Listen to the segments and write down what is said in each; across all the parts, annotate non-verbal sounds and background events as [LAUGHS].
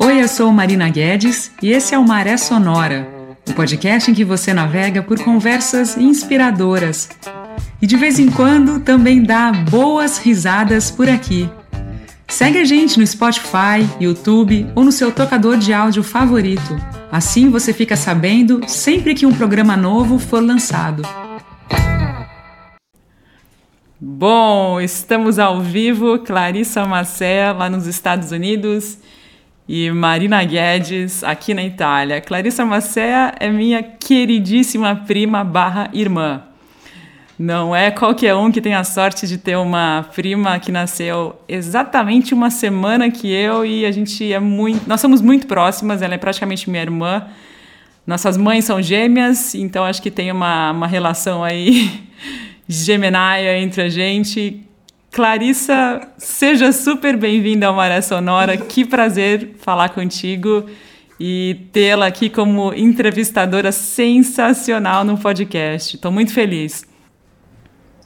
Oi, eu sou Marina Guedes e esse é o Maré Sonora, o podcast em que você navega por conversas inspiradoras. E de vez em quando também dá boas risadas por aqui. Segue a gente no Spotify, YouTube ou no seu tocador de áudio favorito. Assim você fica sabendo sempre que um programa novo for lançado. Bom, estamos ao vivo, Clarissa Macé, lá nos Estados Unidos, e Marina Guedes, aqui na Itália. Clarissa Macé é minha queridíssima prima barra irmã. Não é qualquer um que tem a sorte de ter uma prima que nasceu exatamente uma semana que eu e a gente é muito. Nós somos muito próximas, ela é praticamente minha irmã. Nossas mães são gêmeas, então acho que tem uma, uma relação aí [LAUGHS] gemenaia entre a gente. Clarissa, seja super bem-vinda ao Maré Sonora. Que prazer falar contigo e tê-la aqui como entrevistadora sensacional no podcast. Estou muito feliz.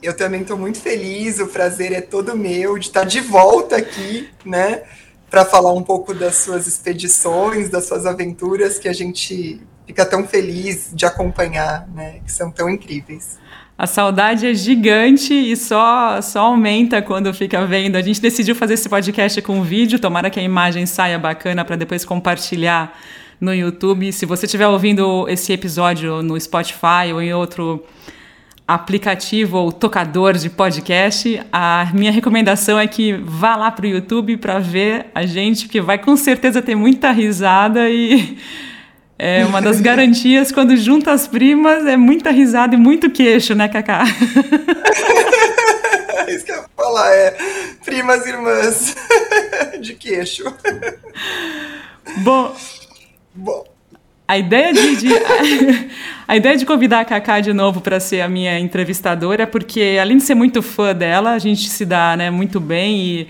Eu também estou muito feliz, o prazer é todo meu de estar de volta aqui, né, para falar um pouco das suas expedições, das suas aventuras que a gente fica tão feliz de acompanhar, né, que são tão incríveis. A saudade é gigante e só, só aumenta quando fica vendo. A gente decidiu fazer esse podcast com vídeo, tomara que a imagem saia bacana para depois compartilhar no YouTube. Se você estiver ouvindo esse episódio no Spotify ou em outro aplicativo ou tocador de podcast, a minha recomendação é que vá lá para o YouTube para ver a gente, que vai com certeza ter muita risada e é uma das garantias quando junta as primas, é muita risada e muito queixo, né, Cacá? [LAUGHS] Isso que eu ia falar, é primas irmãs [LAUGHS] de queixo. Bom. Bom. A ideia de, de a, [LAUGHS] a, ideia de convidar a Cacá de novo para ser a minha entrevistadora é porque, além de ser muito fã dela, a gente se dá né, muito bem e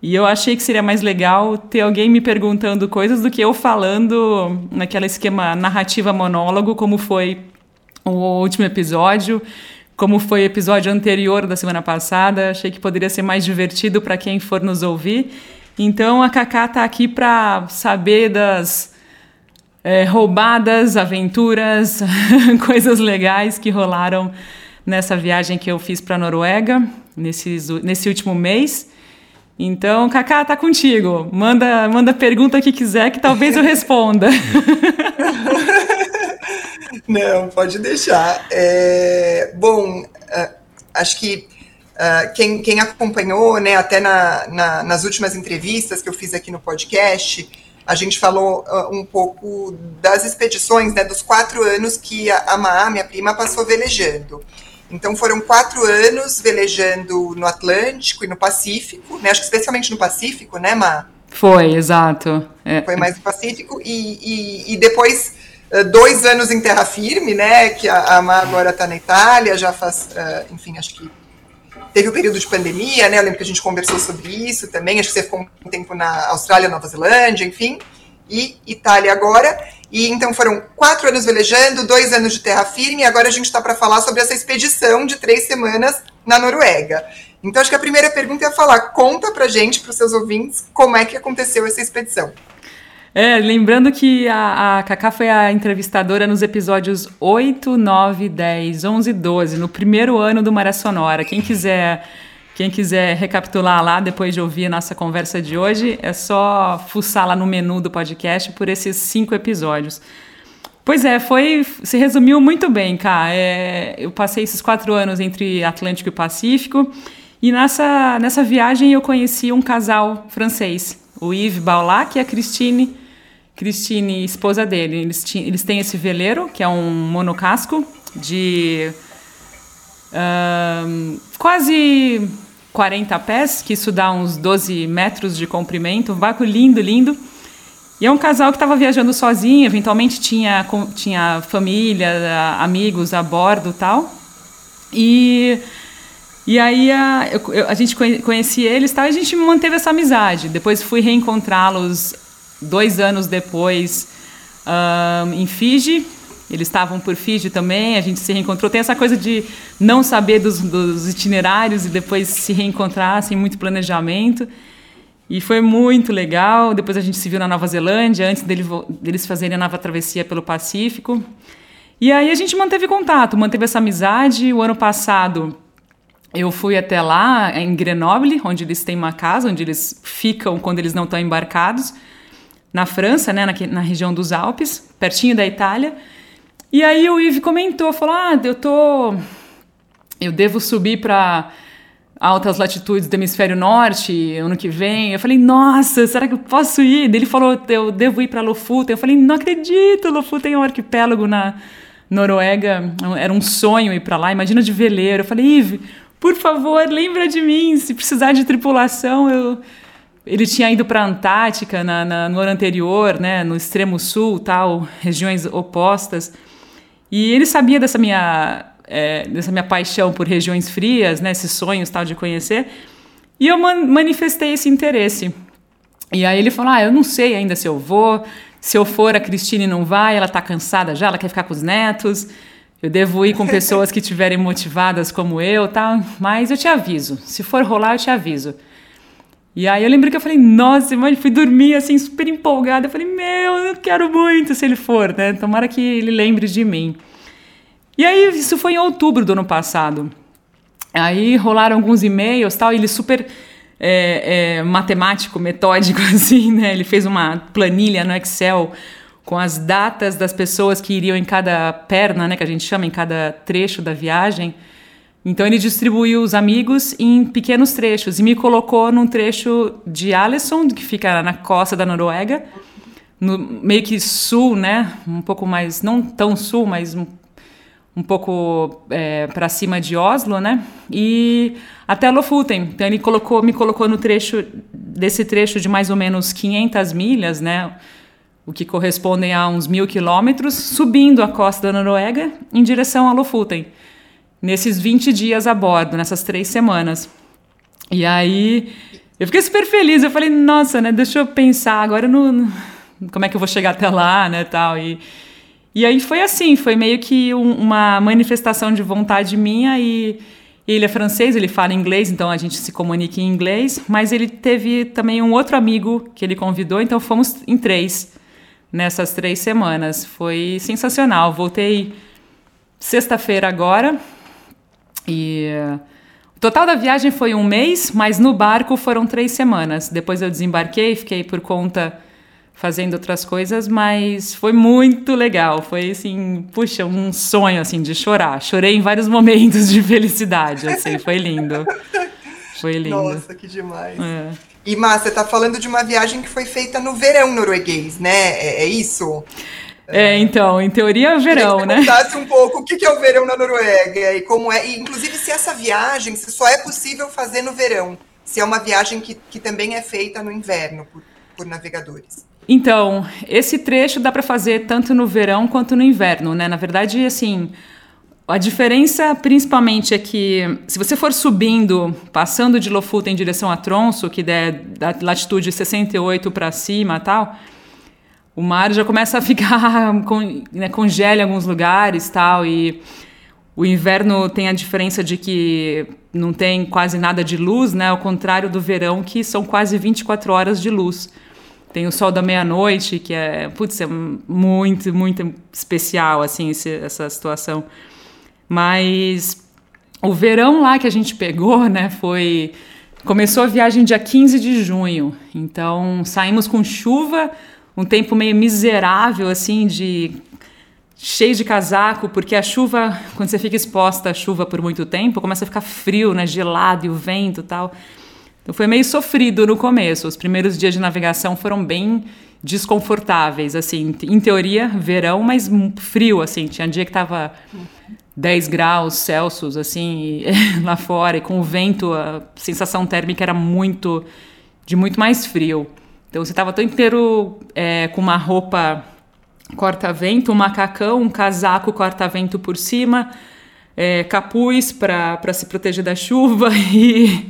e eu achei que seria mais legal ter alguém me perguntando coisas do que eu falando naquele esquema narrativa monólogo, como foi o último episódio, como foi o episódio anterior da semana passada. Achei que poderia ser mais divertido para quem for nos ouvir. Então a Cacá está aqui para saber das é, roubadas, aventuras, [LAUGHS] coisas legais que rolaram nessa viagem que eu fiz para a Noruega nesses, nesse último mês. Então, Cacá, tá contigo. Manda, manda pergunta que quiser que talvez eu responda. [LAUGHS] Não, pode deixar. É, bom, uh, acho que uh, quem, quem, acompanhou, né, até na, na, nas últimas entrevistas que eu fiz aqui no podcast, a gente falou uh, um pouco das expedições, né, dos quatro anos que a, a Má, minha prima, passou velejando. Então foram quatro anos velejando no Atlântico e no Pacífico, né? Acho que especialmente no Pacífico, né, Má? Foi, exato. É. Foi mais no Pacífico. E, e, e, depois eh, dois anos em terra firme, né? Que a, a Má agora está na Itália, já faz, uh, enfim, acho que teve o um período de pandemia, né? Eu lembro que a gente conversou sobre isso também. Acho que você ficou um tempo na Austrália, Nova Zelândia, enfim. E Itália agora. E então foram quatro anos velejando, dois anos de terra firme, e agora a gente está para falar sobre essa expedição de três semanas na Noruega. Então acho que a primeira pergunta é falar, conta para gente, para os seus ouvintes, como é que aconteceu essa expedição. É, lembrando que a, a Cacá foi a entrevistadora nos episódios 8, 9, 10, 11 e 12, no primeiro ano do Maré Sonora. Quem quiser quem quiser recapitular lá depois de ouvir a nossa conversa de hoje, é só fuçar lá no menu do podcast por esses cinco episódios. Pois é, foi. Se resumiu muito bem, cá. É, eu passei esses quatro anos entre Atlântico e Pacífico. E nessa, nessa viagem eu conheci um casal francês, o Yves Baulac e a Christine, Christine, esposa dele. Eles, eles têm esse veleiro, que é um monocasco de um, quase 40 pés, que isso dá uns 12 metros de comprimento, um barco lindo, lindo. E é um casal que estava viajando sozinho, eventualmente tinha, tinha família, amigos a bordo tal. E, e aí a, eu, a gente conhecia eles tal, e a gente manteve essa amizade. Depois fui reencontrá-los dois anos depois um, em Fiji, eles estavam por Fiji também, a gente se reencontrou. Tem essa coisa de não saber dos, dos itinerários e depois se reencontrar sem muito planejamento. E foi muito legal. Depois a gente se viu na Nova Zelândia, antes dele, deles fazerem a nova travessia pelo Pacífico. E aí a gente manteve contato, manteve essa amizade. O ano passado eu fui até lá, em Grenoble, onde eles têm uma casa, onde eles ficam quando eles não estão embarcados, na França, né, na, na região dos Alpes, pertinho da Itália. E aí o Yves comentou, falou: "Ah, eu tô eu devo subir para altas latitudes do hemisfério norte ano que vem". Eu falei: "Nossa, será que eu posso ir?". Ele falou: "Eu devo ir para Lofoten". Eu falei: "Não acredito, Lofoten é um arquipélago na Noruega, era um sonho ir para lá, imagina de veleiro". Eu falei: "Yves, por favor, lembra de mim, se precisar de tripulação, eu ele tinha ido para a Antártica na, na, no ano anterior, né, no extremo sul, tal, regiões opostas. E ele sabia dessa minha, é, dessa minha paixão por regiões frias, né, esses sonhos tal de conhecer. E eu man manifestei esse interesse. E aí ele falou: Ah, eu não sei ainda se eu vou. Se eu for, a Cristine não vai, ela está cansada já, ela quer ficar com os netos. Eu devo ir com pessoas que estiverem motivadas como eu, tal, mas eu te aviso. Se for rolar, eu te aviso. E aí eu lembro que eu falei, nossa, mãe, fui dormir assim, super empolgada. Eu falei, meu, eu quero muito se ele for, né? Tomara que ele lembre de mim. E aí, isso foi em outubro do ano passado. Aí rolaram alguns e-mails tal, ele super é, é, matemático, metódico, [LAUGHS] assim, né? Ele fez uma planilha no Excel com as datas das pessoas que iriam em cada perna, né, que a gente chama, em cada trecho da viagem. Então ele distribuiu os amigos em pequenos trechos e me colocou num trecho de Alesund, que fica na costa da Noruega, no meio que sul, né, um pouco mais, não tão sul, mas um, um pouco é, para cima de Oslo, né, e até Lofoten. Então ele colocou, me colocou no trecho desse trecho de mais ou menos 500 milhas, né, o que correspondem a uns mil quilômetros, subindo a costa da Noruega em direção a Lofoten, nesses 20 dias a bordo, nessas três semanas. E aí eu fiquei super feliz, eu falei, nossa, né, deixa eu pensar agora no, no como é que eu vou chegar até lá, né, tal, e, e aí foi assim, foi meio que um, uma manifestação de vontade minha e ele é francês, ele fala inglês, então a gente se comunica em inglês, mas ele teve também um outro amigo que ele convidou, então fomos em três nessas três semanas. Foi sensacional. Voltei sexta-feira agora e o total da viagem foi um mês, mas no barco foram três semanas. Depois eu desembarquei, fiquei por conta fazendo outras coisas, mas foi muito legal. Foi assim, puxa, um sonho assim de chorar. Chorei em vários [LAUGHS] momentos de felicidade, assim, foi lindo. Foi lindo. Nossa, que demais. É. E, Má, você está falando de uma viagem que foi feita no verão norueguês, né? É, é isso? É, então, em teoria é verão, né? Contasse um pouco o que é o verão na Noruega e como é, e, inclusive se essa viagem se só é possível fazer no verão, se é uma viagem que, que também é feita no inverno por, por navegadores. Então, esse trecho dá para fazer tanto no verão quanto no inverno, né? Na verdade, assim, a diferença principalmente é que se você for subindo, passando de Lofoten em direção a Tronso, que der da latitude 68 para cima tal, o mar já começa a ficar, [LAUGHS] né, congela em alguns lugares tal, e o inverno tem a diferença de que não tem quase nada de luz, né, ao contrário do verão, que são quase 24 horas de luz. Tem o sol da meia-noite, que é, putz, é muito, muito especial, assim, esse, essa situação. Mas o verão lá que a gente pegou, né, foi. Começou a viagem dia 15 de junho. Então saímos com chuva, um tempo meio miserável, assim, de. cheio de casaco, porque a chuva, quando você fica exposta à chuva por muito tempo, começa a ficar frio, né, gelado e o vento tal. Então foi meio sofrido no começo. Os primeiros dias de navegação foram bem desconfortáveis, assim, em teoria, verão, mas frio, assim. Tinha dia que tava 10 graus Celsius, assim, [LAUGHS] lá fora, e com o vento, a sensação térmica era muito, de muito mais frio. Então você estava todo inteiro é, com uma roupa corta-vento, um macacão, um casaco corta-vento por cima, é, capuz para se proteger da chuva [LAUGHS] e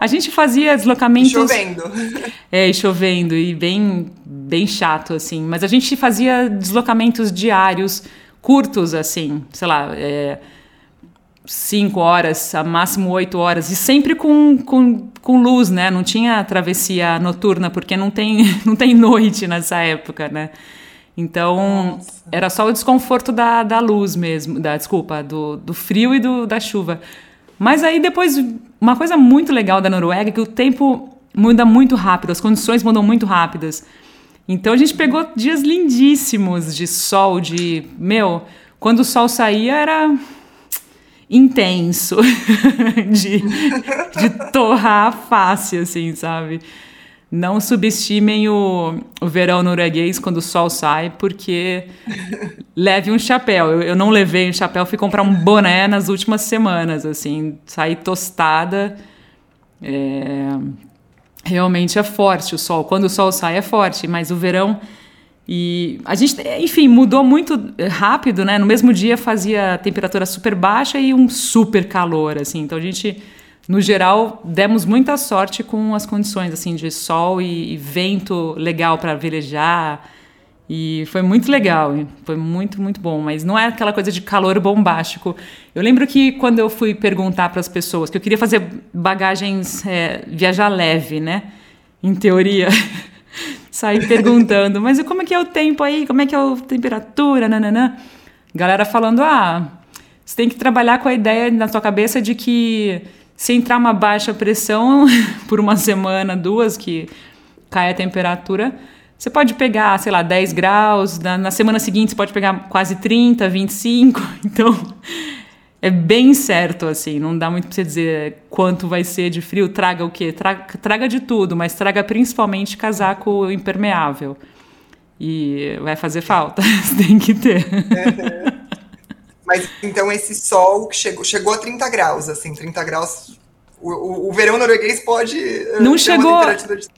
a gente fazia deslocamentos. E chovendo. [LAUGHS] É, e chovendo, e bem, bem chato, assim. Mas a gente fazia deslocamentos diários curtos, assim, sei lá, é, cinco horas, a máximo oito horas, e sempre com, com, com luz, né? Não tinha travessia noturna, porque não tem, [LAUGHS] não tem noite nessa época, né? Então, Nossa. era só o desconforto da, da luz mesmo, da desculpa, do, do frio e do, da chuva. Mas aí depois, uma coisa muito legal da Noruega é que o tempo muda muito rápido, as condições mudam muito rápidas. Então a gente pegou dias lindíssimos de sol, de. Meu, quando o sol saía era intenso, [LAUGHS] de, de torrar a face, assim, sabe? Não subestimem o, o verão norueguês quando o sol sai, porque leve um chapéu. Eu, eu não levei um chapéu, fui comprar um boné nas últimas semanas, assim, saí tostada. É, realmente é forte o sol. Quando o sol sai é forte, mas o verão e a gente, enfim, mudou muito rápido, né? No mesmo dia fazia temperatura super baixa e um super calor, assim. Então a gente no geral, demos muita sorte com as condições assim de sol e, e vento legal para velejar. E foi muito legal, foi muito, muito bom. Mas não é aquela coisa de calor bombástico. Eu lembro que quando eu fui perguntar para as pessoas, que eu queria fazer bagagens, é, viajar leve, né? Em teoria. [LAUGHS] Saí perguntando, mas como é que é o tempo aí? Como é que é a temperatura? Nananã. Galera falando, ah, você tem que trabalhar com a ideia na sua cabeça de que se entrar uma baixa pressão [LAUGHS] por uma semana, duas, que cai a temperatura, você pode pegar, sei lá, 10 graus, na, na semana seguinte você pode pegar quase 30, 25, [LAUGHS] então é bem certo, assim, não dá muito pra você dizer quanto vai ser de frio, traga o quê? Traga, traga de tudo, mas traga principalmente casaco impermeável. E vai fazer falta, [LAUGHS] tem que ter. Uhum. Mas então esse sol que chegou, chegou a 30 graus, assim, 30 graus. O, o, o verão norueguês pode. Eh, não chegou.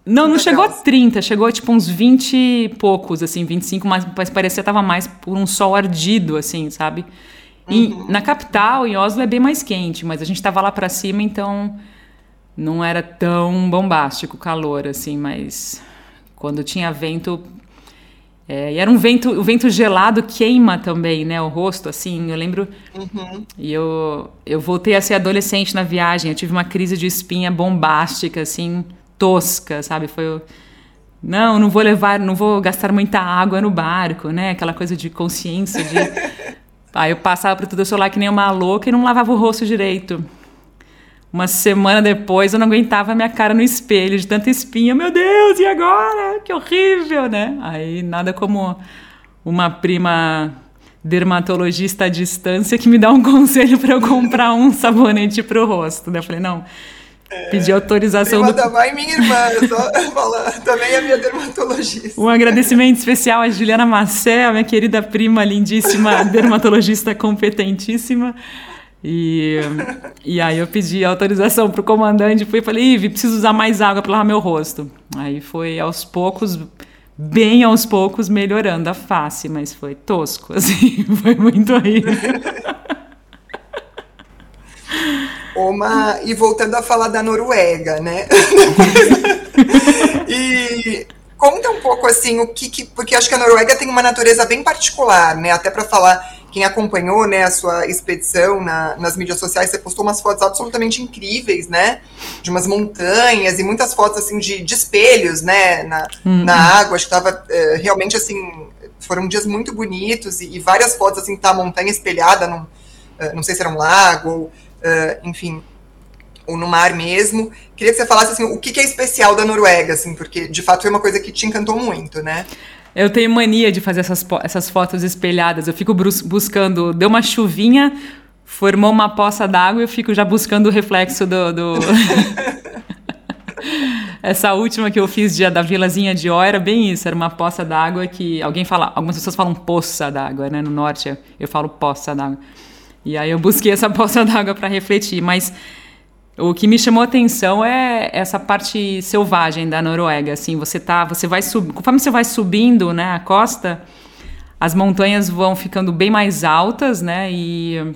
Não, não chegou graus. a 30, chegou tipo uns 20 e poucos, assim, 25, mas, mas parecia que tava mais por um sol ardido, assim, sabe? E uhum. na capital, em Oslo, é bem mais quente, mas a gente tava lá para cima, então não era tão bombástico o calor, assim, mas quando tinha vento, é, e era um vento, o vento gelado queima também, né, o rosto, assim, eu lembro, uhum. e eu, eu voltei a ser adolescente na viagem, eu tive uma crise de espinha bombástica, assim, tosca, sabe, foi, não, não vou levar, não vou gastar muita água no barco, né, aquela coisa de consciência, de, aí eu passava pro tudo solar que nem uma louca e não lavava o rosto direito, uma semana depois eu não aguentava a minha cara no espelho de tanta espinha. Meu Deus, e agora? Que horrível, né? Aí nada como uma prima dermatologista à distância que me dá um [LAUGHS] conselho para eu comprar um sabonete para o rosto. Né? Eu falei, não, pedi autorização prima do... da mãe minha irmã, eu tô [LAUGHS] falando, também é minha dermatologista. Um agradecimento especial a Juliana Massé, a minha querida prima lindíssima, [LAUGHS] dermatologista competentíssima. E, e aí eu pedi autorização pro comandante, fui e falei, Ive, preciso usar mais água para lavar meu rosto. Aí foi aos poucos, bem aos poucos, melhorando a face, mas foi tosco, [LAUGHS] assim, foi muito horrível. Uma, e voltando a falar da Noruega, né? [LAUGHS] e conta um pouco assim o que, que, porque acho que a Noruega tem uma natureza bem particular, né? Até para falar quem acompanhou né, a sua expedição na, nas mídias sociais, você postou umas fotos absolutamente incríveis, né? De umas montanhas e muitas fotos assim de, de espelhos, né? Na, uhum. na água, acho que estava é, realmente assim, foram dias muito bonitos e, e, várias fotos assim, tá a montanha espelhada num, uh, não sei se era um lago, ou, uh, enfim, ou no mar mesmo. Queria que você falasse assim, o que, que é especial da Noruega, assim, porque de fato foi uma coisa que te encantou muito, né? Eu tenho mania de fazer essas, essas fotos espelhadas. Eu fico buscando. Deu uma chuvinha, formou uma poça d'água e eu fico já buscando o reflexo do. do... [LAUGHS] Essa última que eu fiz da vilazinha de Ó era bem isso, era uma poça d'água que alguém fala, algumas pessoas falam poça d'água, né? No norte eu falo poça d'água. E aí eu busquei essa [LAUGHS] poça d'água para refletir, mas o que me chamou a atenção é essa parte selvagem da Noruega, assim, você tá, você vai sub, conforme você vai subindo, né, a costa, as montanhas vão ficando bem mais altas, né, e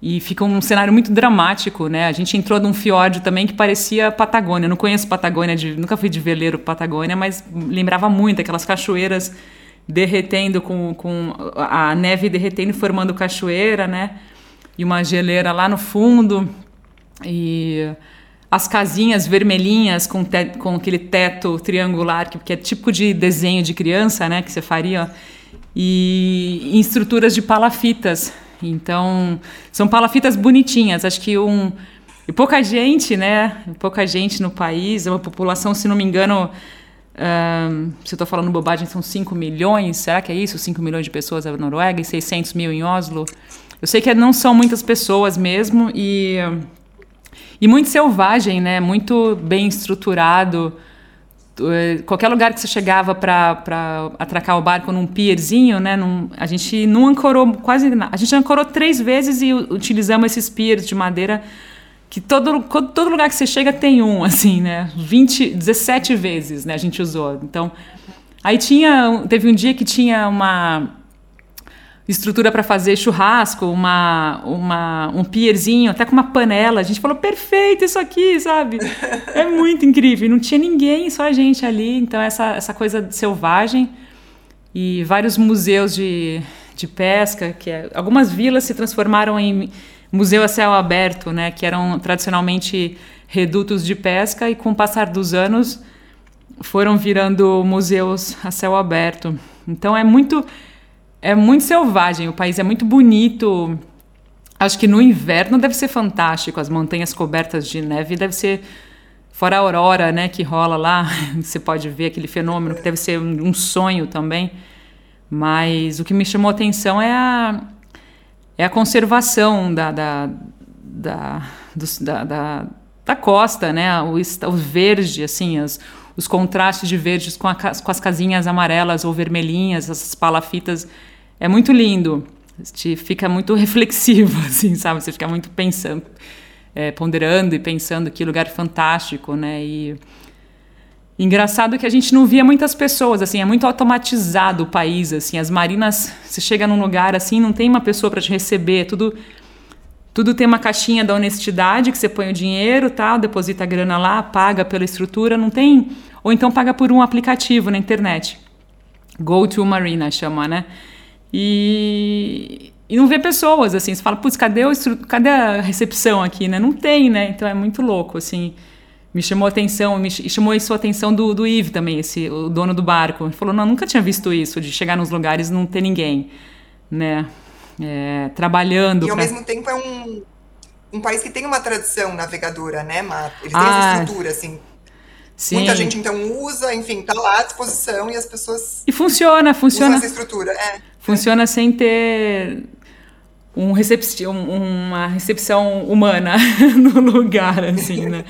e fica um cenário muito dramático, né? A gente entrou num fiord também que parecia Patagônia. Eu não conheço Patagônia, de, nunca fui de veleiro Patagônia, mas lembrava muito aquelas cachoeiras derretendo com, com a neve derretendo formando cachoeira, né? e uma geleira lá no fundo e as casinhas vermelhinhas com, te, com aquele teto triangular que, que, é típico de desenho de criança, né, que você faria, e em estruturas de palafitas. Então, são palafitas bonitinhas. Acho que um e pouca gente, né? Pouca gente no país, é uma população, se não me engano, um, se eu estou falando bobagem, são 5 milhões. Será que é isso? 5 milhões de pessoas na Noruega e 600 mil em Oslo? Eu sei que não são muitas pessoas mesmo e e muito selvagem, né? Muito bem estruturado. Eh, qualquer lugar que você chegava para atracar o barco num pierzinho, né? Num, a gente não ancorou quase nada. A gente ancorou três vezes e utilizamos esses piers de madeira que todo, todo lugar que você chega tem um, assim, né? 20, 17 vezes, né? A gente usou. Então, aí tinha, teve um dia que tinha uma estrutura para fazer churrasco, uma, uma, um pierzinho, até com uma panela. A gente falou, perfeito isso aqui, sabe? É muito incrível. E não tinha ninguém, só a gente ali. Então, essa, essa coisa selvagem. E vários museus de, de pesca, que é, algumas vilas se transformaram em museu a céu aberto, né? Que eram tradicionalmente redutos de pesca e com o passar dos anos foram virando museus a céu aberto. Então é muito é muito selvagem, o país é muito bonito. Acho que no inverno deve ser fantástico, as montanhas cobertas de neve deve ser fora a aurora, né, que rola lá, [LAUGHS] você pode ver aquele fenômeno que deve ser um sonho também. Mas o que me chamou atenção é a, é a conservação da, da, da, da, da, da costa, né, o, o verde, assim, as, os contrastes de verdes com, a, com as casinhas amarelas ou vermelhinhas, essas palafitas é muito lindo. Te fica muito [LAUGHS] reflexivo, assim, sabe? Você fica muito pensando, é, ponderando e pensando que lugar fantástico, né? E engraçado que a gente não via muitas pessoas, assim, é muito automatizado o país, assim. As marinas, você chega num lugar assim, não tem uma pessoa para te receber, tudo tudo tem uma caixinha da honestidade que você põe o dinheiro, tal, deposita a grana lá, paga pela estrutura, não tem, ou então paga por um aplicativo na internet. Go to Marina chama, né? E, e não vê pessoas, assim. Você fala, putz, cadê, o, cadê a recepção aqui, né? Não tem, né? Então é muito louco, assim. Me chamou a atenção, me chamou isso a atenção do, do Yves também, esse, o dono do barco. Ele falou, não, nunca tinha visto isso, de chegar nos lugares e não ter ninguém, né? É, trabalhando. E ao pra... mesmo tempo é um, um país que tem uma tradição navegadora, né, Mar? Ele tem ah, essa estrutura, assim. Sim. Muita gente então usa, enfim, tá lá à disposição e as pessoas. E funciona, funciona. Usam essa estrutura, é. Funciona sem ter um recep uma recepção humana [LAUGHS] no lugar, assim, né?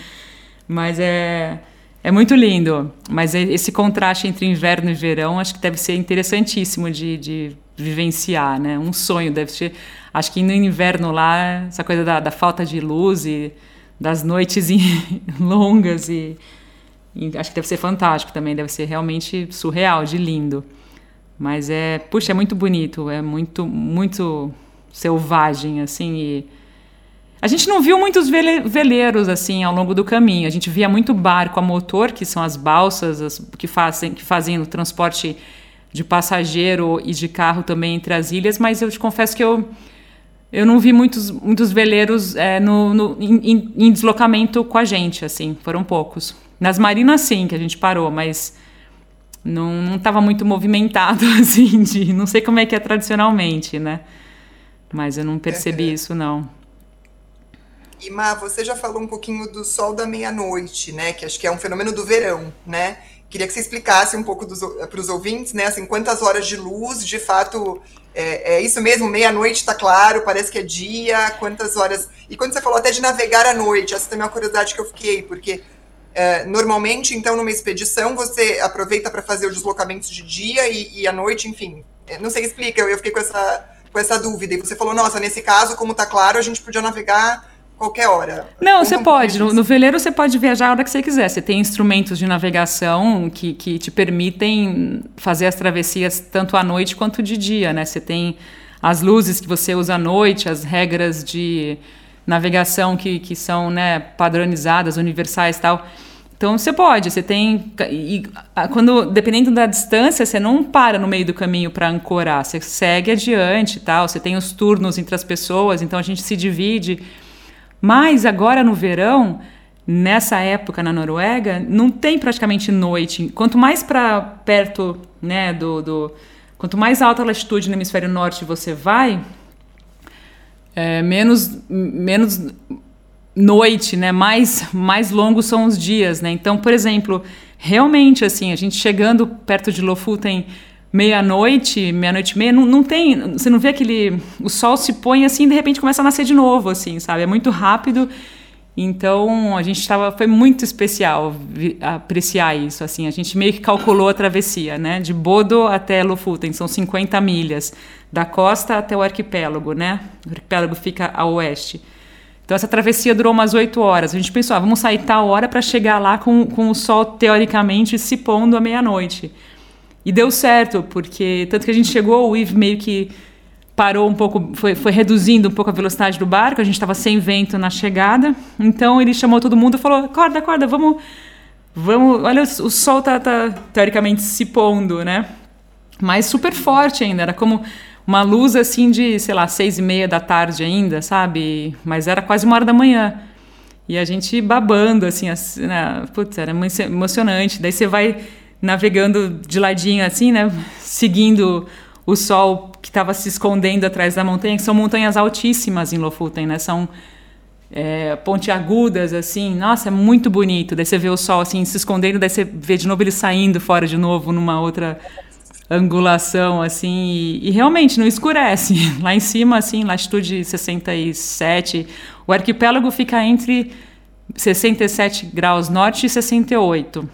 Mas é, é muito lindo. Mas esse contraste entre inverno e verão acho que deve ser interessantíssimo de, de vivenciar, né? Um sonho deve ser. Acho que no inverno lá, essa coisa da, da falta de luz e das noites [LAUGHS] longas e e acho que deve ser fantástico também, deve ser realmente surreal, de lindo. Mas é, puxa, é muito bonito, é muito, muito selvagem, assim. E a gente não viu muitos veleiros assim ao longo do caminho. A gente via muito barco a motor, que são as balsas as, que fazem que fazem o transporte de passageiro e de carro também entre as ilhas. Mas eu te confesso que eu eu não vi muitos, muitos veleiros é, no, no em, em, deslocamento com a gente, assim, foram poucos. Nas marinas, sim, que a gente parou, mas não estava muito movimentado, [LAUGHS] assim, de, não sei como é que é tradicionalmente, né? Mas eu não percebi isso, não. E, Má, você já falou um pouquinho do sol da meia-noite, né? Que acho que é um fenômeno do verão, né? Queria que você explicasse um pouco para os ouvintes, né? Assim, quantas horas de luz, de fato, é, é isso mesmo? Meia-noite está claro, parece que é dia, quantas horas... E quando você falou até de navegar à noite, essa também é uma curiosidade que eu fiquei, porque é, normalmente, então, numa expedição, você aproveita para fazer os deslocamentos de dia e, e à noite, enfim. É, não sei, explica, eu, eu fiquei com essa, com essa dúvida. E você falou, nossa, nesse caso, como está claro, a gente podia navegar qualquer hora. Não, você pode. No, no, veleiro você pode viajar a hora que você quiser. Você tem instrumentos de navegação que, que te permitem fazer as travessias tanto à noite quanto de dia, né? Você tem as luzes que você usa à noite, as regras de navegação que, que são né, padronizadas, universais e tal. Então você pode, você tem. E, quando, dependendo da distância, você não para no meio do caminho para ancorar, você segue adiante tal. Você tem os turnos entre as pessoas, então a gente se divide. Mas agora no verão, nessa época na Noruega, não tem praticamente noite. Quanto mais para perto né, do, do. Quanto mais alta a latitude no hemisfério norte você vai, é, menos, menos noite, né? Mais, mais longos são os dias, né? Então, por exemplo, realmente, assim, a gente chegando perto de Lofoten meia-noite, meia-noite e meia, não, não tem, você não vê aquele, o sol se põe assim e de repente começa a nascer de novo, assim, sabe? É muito rápido. Então, a gente estava, foi muito especial apreciar isso, assim, a gente meio que calculou a travessia, né? De Bodo até Lofoten, são 50 milhas, da costa até o arquipélago, né? O arquipélago fica a oeste. Então essa travessia durou umas oito horas. A gente pensou, ah, vamos sair tal hora para chegar lá com, com o sol teoricamente se pondo à meia-noite. E deu certo, porque tanto que a gente chegou, o Yves meio que parou um pouco, foi, foi reduzindo um pouco a velocidade do barco, a gente estava sem vento na chegada. Então ele chamou todo mundo e falou: acorda, acorda, vamos. Vamos, olha, o sol tá, tá teoricamente se pondo, né? Mas super forte ainda, era como uma luz assim de, sei lá, seis e meia da tarde ainda, sabe? Mas era quase uma hora da manhã. E a gente babando, assim, assim né? putz, era emocionante. Daí você vai navegando de ladinho, assim, né? Seguindo o sol que estava se escondendo atrás da montanha, que são montanhas altíssimas em Lofoten, né? São é, pontiagudas, assim. Nossa, é muito bonito. Daí você vê o sol, assim, se escondendo, daí você vê de novo ele saindo fora de novo numa outra angulação, assim, e, e, realmente não escurece. [LAUGHS] Lá em cima, assim, latitude 67, o arquipélago fica entre 67 graus norte e 68.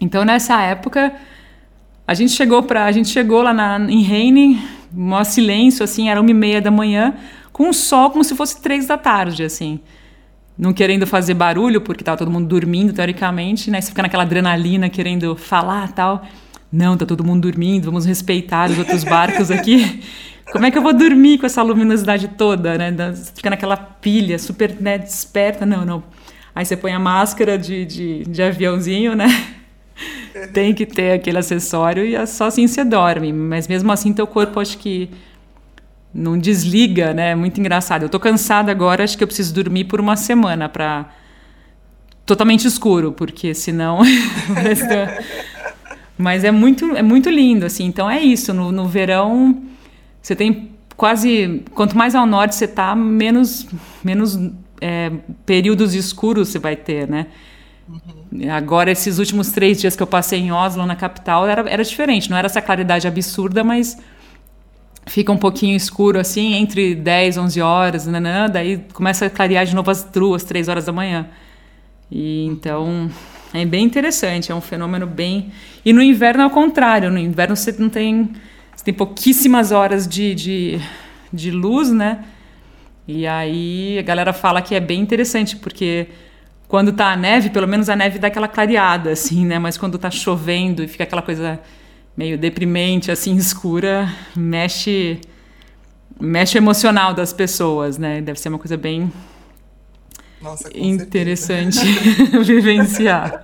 Então, nessa época, a gente chegou para a gente chegou lá na, em Reine, maior silêncio, assim, era uma e meia da manhã, com o sol como se fosse três da tarde, assim. Não querendo fazer barulho, porque estava todo mundo dormindo, teoricamente, né? Você fica naquela adrenalina, querendo falar tal não, tá todo mundo dormindo, vamos respeitar os outros barcos aqui. [LAUGHS] Como é que eu vou dormir com essa luminosidade toda, né? Você fica naquela pilha super né, desperta. Não, não. Aí você põe a máscara de, de, de aviãozinho, né? [LAUGHS] Tem que ter aquele acessório e é só assim você dorme. Mas mesmo assim, teu corpo acho que não desliga, né? É muito engraçado. Eu tô cansada agora, acho que eu preciso dormir por uma semana para totalmente escuro, porque senão [LAUGHS] [LAUGHS] Mas é muito, é muito lindo, assim. Então é isso. No, no verão, você tem quase. Quanto mais ao norte você tá, menos, menos é, períodos escuros você vai ter, né? Uhum. Agora, esses últimos três dias que eu passei em Oslo, na capital, era, era diferente. Não era essa claridade absurda, mas fica um pouquinho escuro, assim, entre 10, 11 horas, nanã, daí começa a clarear de novo às duas, três horas da manhã. E então é bem interessante, é um fenômeno bem. E no inverno é o contrário, no inverno você não tem. Você tem pouquíssimas horas de, de, de luz, né? E aí a galera fala que é bem interessante, porque quando tá a neve, pelo menos a neve dá aquela clareada, assim, né? Mas quando tá chovendo e fica aquela coisa meio deprimente, assim, escura, mexe mexe o emocional das pessoas, né? Deve ser uma coisa bem nossa, interessante [LAUGHS] vivenciar.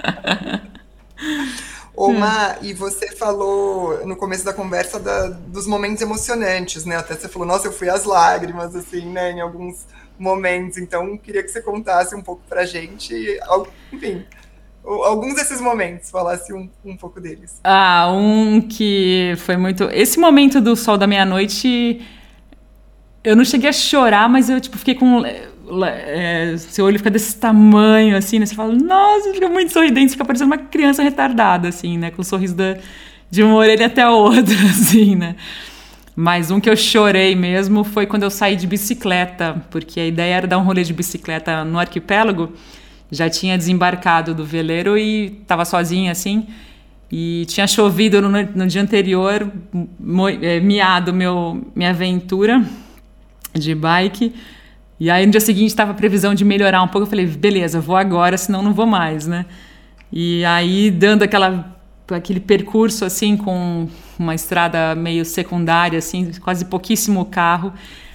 Oma, e você falou no começo da conversa da, dos momentos emocionantes, né? Até você falou, nossa, eu fui às lágrimas, assim, né? Em alguns momentos. Então, queria que você contasse um pouco pra gente, enfim, alguns desses momentos, falasse um, um pouco deles. Ah, um que foi muito. Esse momento do sol da meia-noite, eu não cheguei a chorar, mas eu tipo, fiquei com é, seu olho fica desse tamanho, assim, né? Você fala, nossa, fica muito sorridente, fica parecendo uma criança retardada, assim, né? Com o sorriso da, de uma orelha até a outra, [LAUGHS] assim, né? Mas um que eu chorei mesmo foi quando eu saí de bicicleta, porque a ideia era dar um rolê de bicicleta no arquipélago. Já tinha desembarcado do veleiro e estava sozinha, assim. E tinha chovido no, no dia anterior, é, miado meu, minha aventura de bike. E aí no dia seguinte estava a previsão de melhorar um pouco. Eu falei, beleza, vou agora, senão não vou mais, né? E aí dando aquela aquele percurso assim com uma estrada meio secundária assim, quase pouquíssimo carro,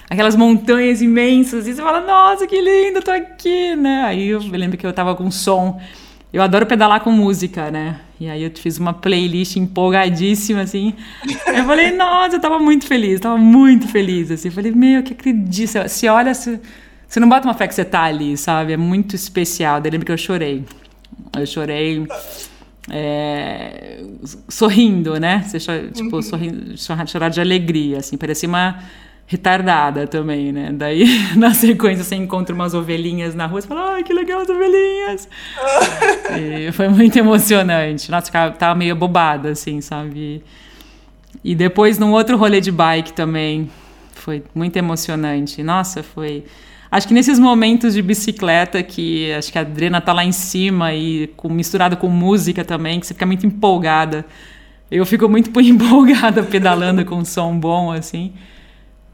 aquelas montanhas imensas e você fala, nossa, que lindo, tô aqui, né? Aí eu lembro que eu tava com som eu adoro pedalar com música, né? E aí eu fiz uma playlist empolgadíssima, assim. Eu falei, nossa, eu tava muito feliz, tava muito feliz, assim. Eu falei, meu, que acredito. Se olha, se, você não bota uma fé que você tá ali, sabe? É muito especial. Daí lembro que eu chorei. Eu chorei é, sorrindo, né? Você tipo, uhum. sorrindo, chorar de alegria, assim. Parecia uma retardada também, né? Daí, [LAUGHS] na sequência, você encontra umas ovelhinhas na rua, você fala, ai, que legal as ovelhinhas! [LAUGHS] e foi muito emocionante. Nossa, eu tava meio bobada, assim, sabe? E depois, num outro rolê de bike também, foi muito emocionante. Nossa, foi... Acho que nesses momentos de bicicleta que acho que a adrena tá lá em cima e com, misturado com música também, que você fica muito empolgada. Eu fico muito [LAUGHS] empolgada pedalando com um som bom, assim.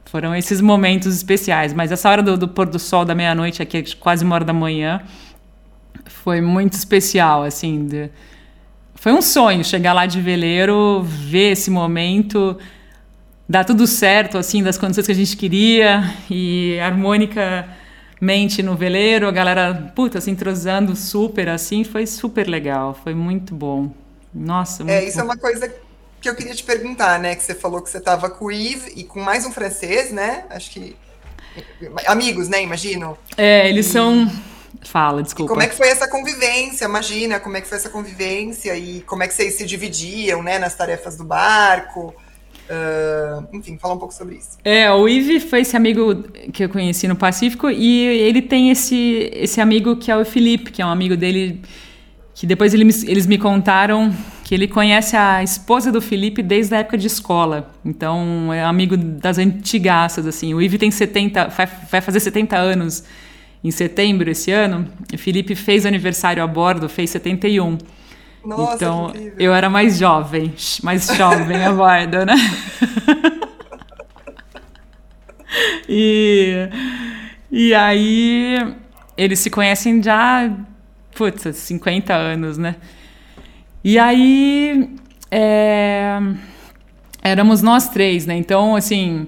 Foram esses momentos especiais. Mas essa hora do, do pôr do sol da meia-noite, aqui quase uma hora da manhã, foi muito especial, assim. De... Foi um sonho chegar lá de veleiro, ver esse momento, dar tudo certo, assim, das condições que a gente queria e harmonicamente no veleiro, a galera, puta, se entrosando super, assim, foi super legal, foi muito bom. Nossa, é, muito É, isso bom. é uma coisa que eu queria te perguntar, né? Que você falou que você estava com o Yves e com mais um francês, né? Acho que. Amigos, né? Imagino. É, eles e... são. Fala, desculpa. E como é que foi essa convivência? Imagina como é que foi essa convivência e como é que vocês se dividiam, né? Nas tarefas do barco. Uh, enfim, fala um pouco sobre isso. É, o Yves foi esse amigo que eu conheci no Pacífico e ele tem esse, esse amigo que é o Felipe, que é um amigo dele que depois ele, eles me contaram que ele conhece a esposa do Felipe desde a época de escola. Então, é amigo das antigaças, assim. O Ive tem 70, vai, vai fazer 70 anos em setembro esse ano. O Felipe fez aniversário a bordo, fez 71. Nossa, então, eu era mais jovem, mais jovem [LAUGHS] a né? e, e aí, eles se conhecem já putz, 50 anos, né? E aí é, éramos nós três, né? Então, assim,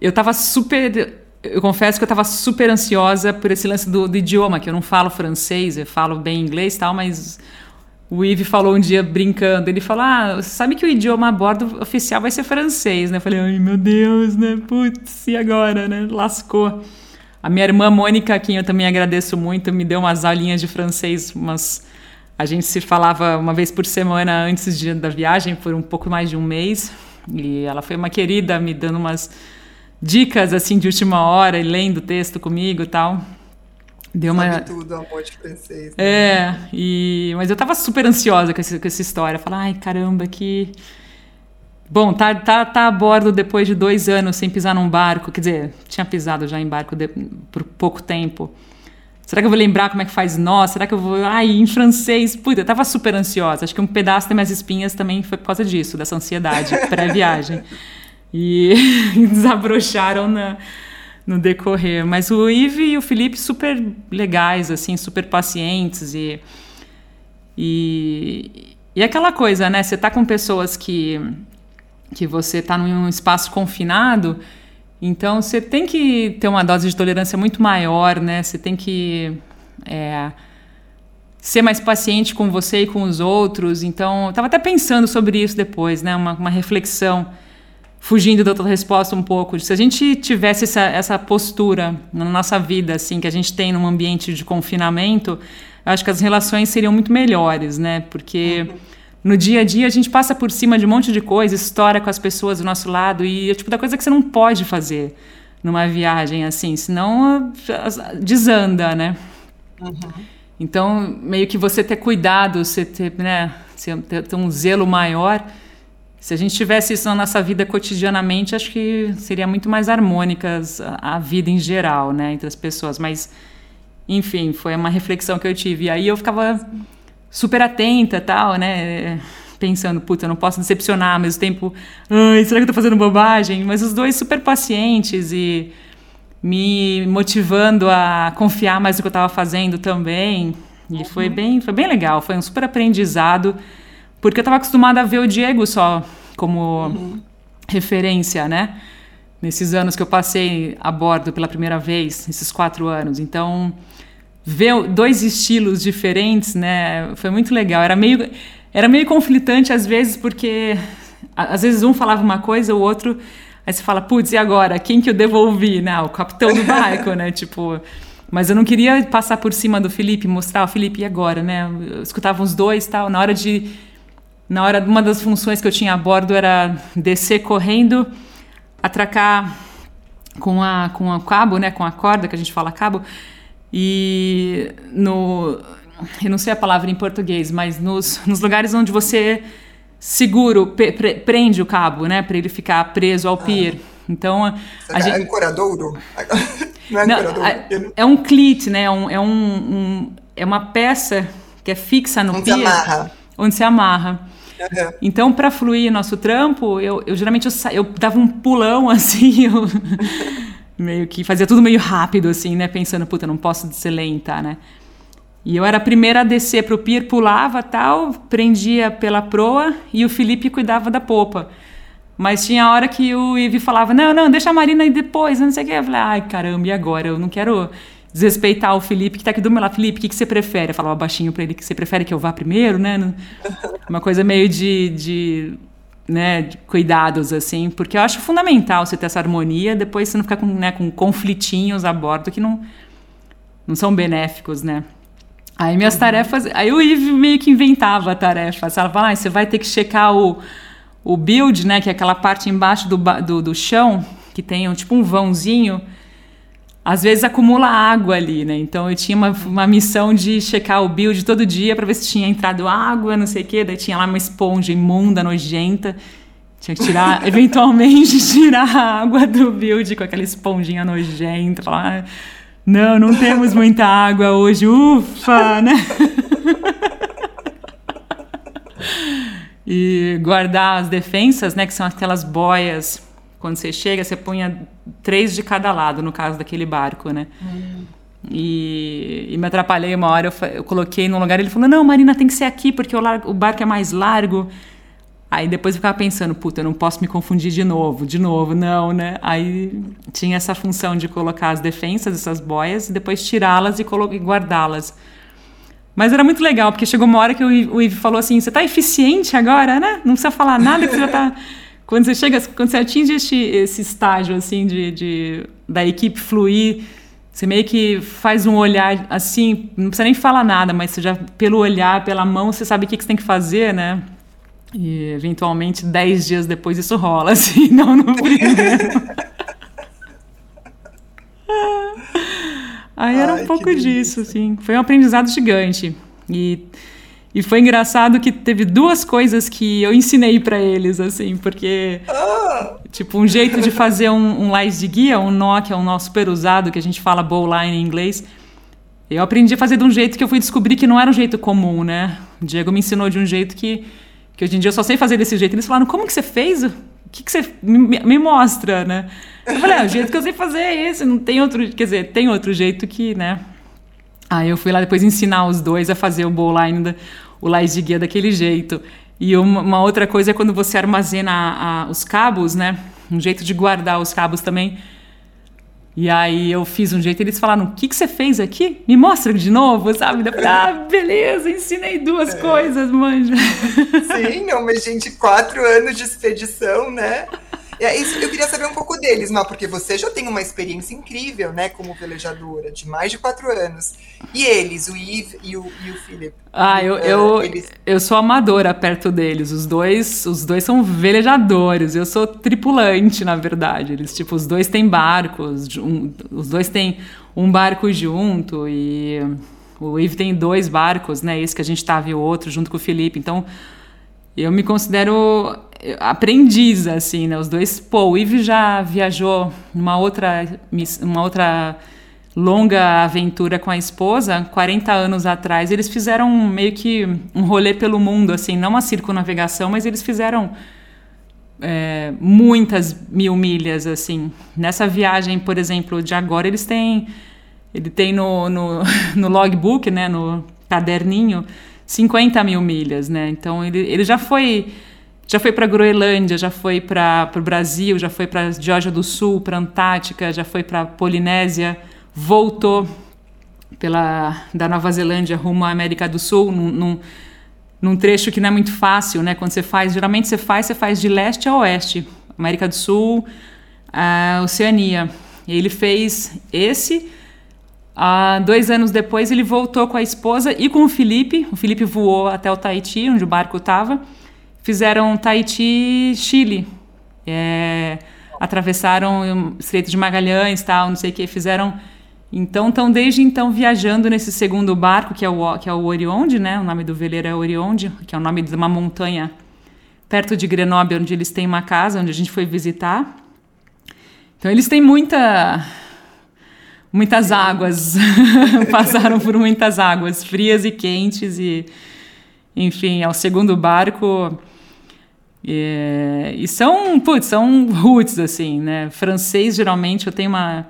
eu tava super. Eu confesso que eu tava super ansiosa por esse lance do, do idioma, que eu não falo francês, eu falo bem inglês e tal, mas o Yves falou um dia brincando, ele falou: Ah, sabe que o idioma a bordo oficial vai ser francês, né? Eu falei, ai meu Deus, né? Putz, e agora, né? Lascou. A minha irmã Mônica, a quem eu também agradeço muito, me deu umas aulinhas de francês, mas a gente se falava uma vez por semana antes de, da viagem, por um pouco mais de um mês. E ela foi uma querida, me dando umas dicas assim de última hora e lendo texto comigo e tal. Deu Sabe uma tudo, amor de francês. Né? É, e mas eu tava super ansiosa com, esse, com essa história. Falar, ai caramba, que Bom, tá, tá, tá a bordo depois de dois anos sem pisar num barco. Quer dizer, tinha pisado já em barco de, por pouco tempo. Será que eu vou lembrar como é que faz nó? Será que eu vou. Ai, em francês. Puta, eu tava super ansiosa. Acho que um pedaço das minhas espinhas também foi por causa disso, dessa ansiedade pré-viagem. E [LAUGHS] desabrocharam na, no decorrer. Mas o Ive e o Felipe super legais, assim, super pacientes e. E, e aquela coisa, né? Você tá com pessoas que que você está num espaço confinado, então você tem que ter uma dose de tolerância muito maior, né? Você tem que é, ser mais paciente com você e com os outros. Então, eu estava até pensando sobre isso depois, né? Uma, uma reflexão, fugindo da outra resposta um pouco. Se a gente tivesse essa, essa postura na nossa vida, assim, que a gente tem num ambiente de confinamento, acho que as relações seriam muito melhores, né? Porque no dia a dia a gente passa por cima de um monte de coisa, estoura com as pessoas do nosso lado e é tipo da coisa que você não pode fazer numa viagem assim, senão desanda, né? Uhum. Então, meio que você ter cuidado, você ter, né, ter um zelo maior. Se a gente tivesse isso na nossa vida cotidianamente, acho que seria muito mais harmônica a, a vida em geral, né, entre as pessoas. Mas, enfim, foi uma reflexão que eu tive. E aí eu ficava super atenta tal, né? Pensando, puta, eu não posso decepcionar, ao mesmo tempo, ai, será que eu tô fazendo bobagem? Mas os dois super pacientes e me motivando a confiar mais no que eu estava fazendo também. E uhum. foi bem, foi bem legal, foi um super aprendizado, porque eu estava acostumada a ver o Diego só como uhum. referência, né? Nesses anos que eu passei a bordo pela primeira vez, esses quatro anos. Então, ver dois estilos diferentes, né? Foi muito legal. Era meio, era meio conflitante às vezes, porque às vezes um falava uma coisa, o outro. Aí você fala, putz, e agora? Quem que eu devolvi? Não, o capitão do barco, né? [LAUGHS] Tipo. Mas eu não queria passar por cima do Felipe, mostrar, o Felipe, e agora, né? Eu escutava os dois tal. Na hora de. Na hora, uma das funções que eu tinha a bordo era descer correndo, atracar com a com o cabo, né, com a corda que a gente fala cabo, e no eu não sei a palavra em português, mas nos, nos lugares onde você seguro pre, pre, prende o cabo, né, para ele ficar preso ao pier. Ah. Então a é gente... ancoradouro? [LAUGHS] Não é? Não, é um clit, né? É, um, é, um, um, é uma peça que é fixa no onde pier, se amarra. onde se amarra. Uhum. Então, para fluir nosso trampo, eu, eu geralmente eu, eu dava um pulão [LAUGHS] assim, eu meio que fazia tudo meio rápido assim, né? Pensando, puta, não posso ser lenta, né? E eu era a primeira a descer para o pier, pulava tal, prendia pela proa e o Felipe cuidava da popa. Mas tinha hora que o Ivi falava: Não, não, deixa a Marina aí depois, não sei o que. Eu falei: Ai, caramba, e agora? Eu não quero desrespeitar o Felipe que tá aqui do meu lado. Felipe, o que, que você prefere? Eu falava baixinho para ele que você prefere que eu vá primeiro, né? [LAUGHS] Uma coisa meio de, de, né, de cuidados, assim, porque eu acho fundamental você ter essa harmonia, depois você não ficar com, né, com conflitinhos a bordo que não, não são benéficos, né? Aí minhas uhum. tarefas. Aí o Ive meio que inventava a tarefa. Ela falava, ah, você vai ter que checar o, o build, né? Que é aquela parte embaixo do, do, do chão, que tem um, tipo um vãozinho às vezes acumula água ali, né? Então eu tinha uma, uma missão de checar o build todo dia para ver se tinha entrado água, não sei o quê. Daí tinha lá uma esponja imunda, nojenta. Tinha que tirar, [LAUGHS] eventualmente, tirar a água do build com aquela esponjinha nojenta. Falar, ah, não, não temos muita água hoje, ufa, né? [LAUGHS] e guardar as defensas, né? Que são aquelas boias quando você chega, você punha três de cada lado, no caso daquele barco, né? Hum. E, e, me atrapalhei uma hora, eu, eu, coloquei num lugar, ele falou, não, Marina, tem que ser aqui, porque o, o barco é mais largo. Aí depois eu ficava pensando, puta, eu não posso me confundir de novo, de novo, não, né? Aí tinha essa função de colocar as defensas, essas boias, e depois tirá-las e, e guardá-las. Mas era muito legal, porque chegou uma hora que o Ivo falou assim, você tá eficiente agora, né? Não precisa falar nada que você já tá... Quando você chega, quando você atinge este, esse estágio assim de, de, da equipe fluir, você meio que faz um olhar assim, não precisa nem falar nada, mas você já pelo olhar, pela mão, você sabe o que, que você tem que fazer, né? E eventualmente dez dias depois isso rola, [LAUGHS] assim, não no primeiro. [LAUGHS] Aí era um pouco disso, assim. Foi um aprendizado gigante. E e foi engraçado que teve duas coisas que eu ensinei para eles, assim, porque. Tipo, um jeito de fazer um, um lais de guia, um nó, que é um nó super usado, que a gente fala bowline em inglês. Eu aprendi a fazer de um jeito que eu fui descobrir que não era um jeito comum, né? O Diego me ensinou de um jeito que, que hoje em dia eu só sei fazer desse jeito. Eles falaram, como que você fez? O que, que você me, me mostra, né? Eu falei, ah, o jeito que eu sei fazer é esse, não tem outro. Quer dizer, tem outro jeito que, né? Aí eu fui lá depois ensinar os dois a fazer o bowline, da, o lais de guia daquele jeito. E uma, uma outra coisa é quando você armazena a, a, os cabos, né? Um jeito de guardar os cabos também. E aí eu fiz um jeito, eles falaram: o que, que você fez aqui? Me mostra de novo, sabe? Eu falei, ah, beleza, ensinei duas é. coisas, manja. Sim, não, mas gente, quatro anos de expedição, né? [LAUGHS] É isso, eu queria saber um pouco deles, Má, porque você já tem uma experiência incrível, né, como velejadora, de mais de quatro anos. E eles, o Yves e o, e o Philip? Ah, eu, eu, eles... eu sou amadora perto deles. Os dois, os dois são velejadores. Eu sou tripulante, na verdade. Eles, tipo, os dois têm barcos, um, os dois têm um barco junto e o Yves tem dois barcos, né? Esse que a gente tava e o outro junto com o Felipe. Então, eu me considero aprendiz, assim, né? Os dois, pô, o Ivo já viajou numa outra, uma outra longa aventura com a esposa, 40 anos atrás. Eles fizeram meio que um rolê pelo mundo, assim, não uma circunavegação, mas eles fizeram é, muitas mil milhas, assim. Nessa viagem, por exemplo, de agora, eles têm... Ele tem no, no, [LAUGHS] no logbook, né, no caderninho, 50 mil milhas, né? Então ele, ele já foi já foi para Groenlândia, já foi para o Brasil, já foi para Geórgia do Sul, para Antártica, já foi para Polinésia, voltou. pela da Nova Zelândia rumo à América do Sul, num, num, num, trecho que não é muito fácil, né? Quando você faz, geralmente você faz, você faz de leste a oeste, América do Sul, a Oceania. E ele fez esse. Uh, dois anos depois, ele voltou com a esposa e com o Felipe. O Felipe voou até o Tahiti, onde o barco estava. Fizeram Tahiti, Chile. É, atravessaram o Estreito de Magalhães, tal, não sei o que, fizeram. Então, estão desde então viajando nesse segundo barco, que é o, que é o Orionde, né? O nome do veleiro é Orionde, que é o nome de uma montanha perto de Grenoble, onde eles têm uma casa, onde a gente foi visitar. Então, eles têm muita muitas águas, [LAUGHS] passaram por muitas águas frias e quentes e enfim, é o segundo barco e, e são, putz, são roots, assim, né? Francês, geralmente, eu tenho uma...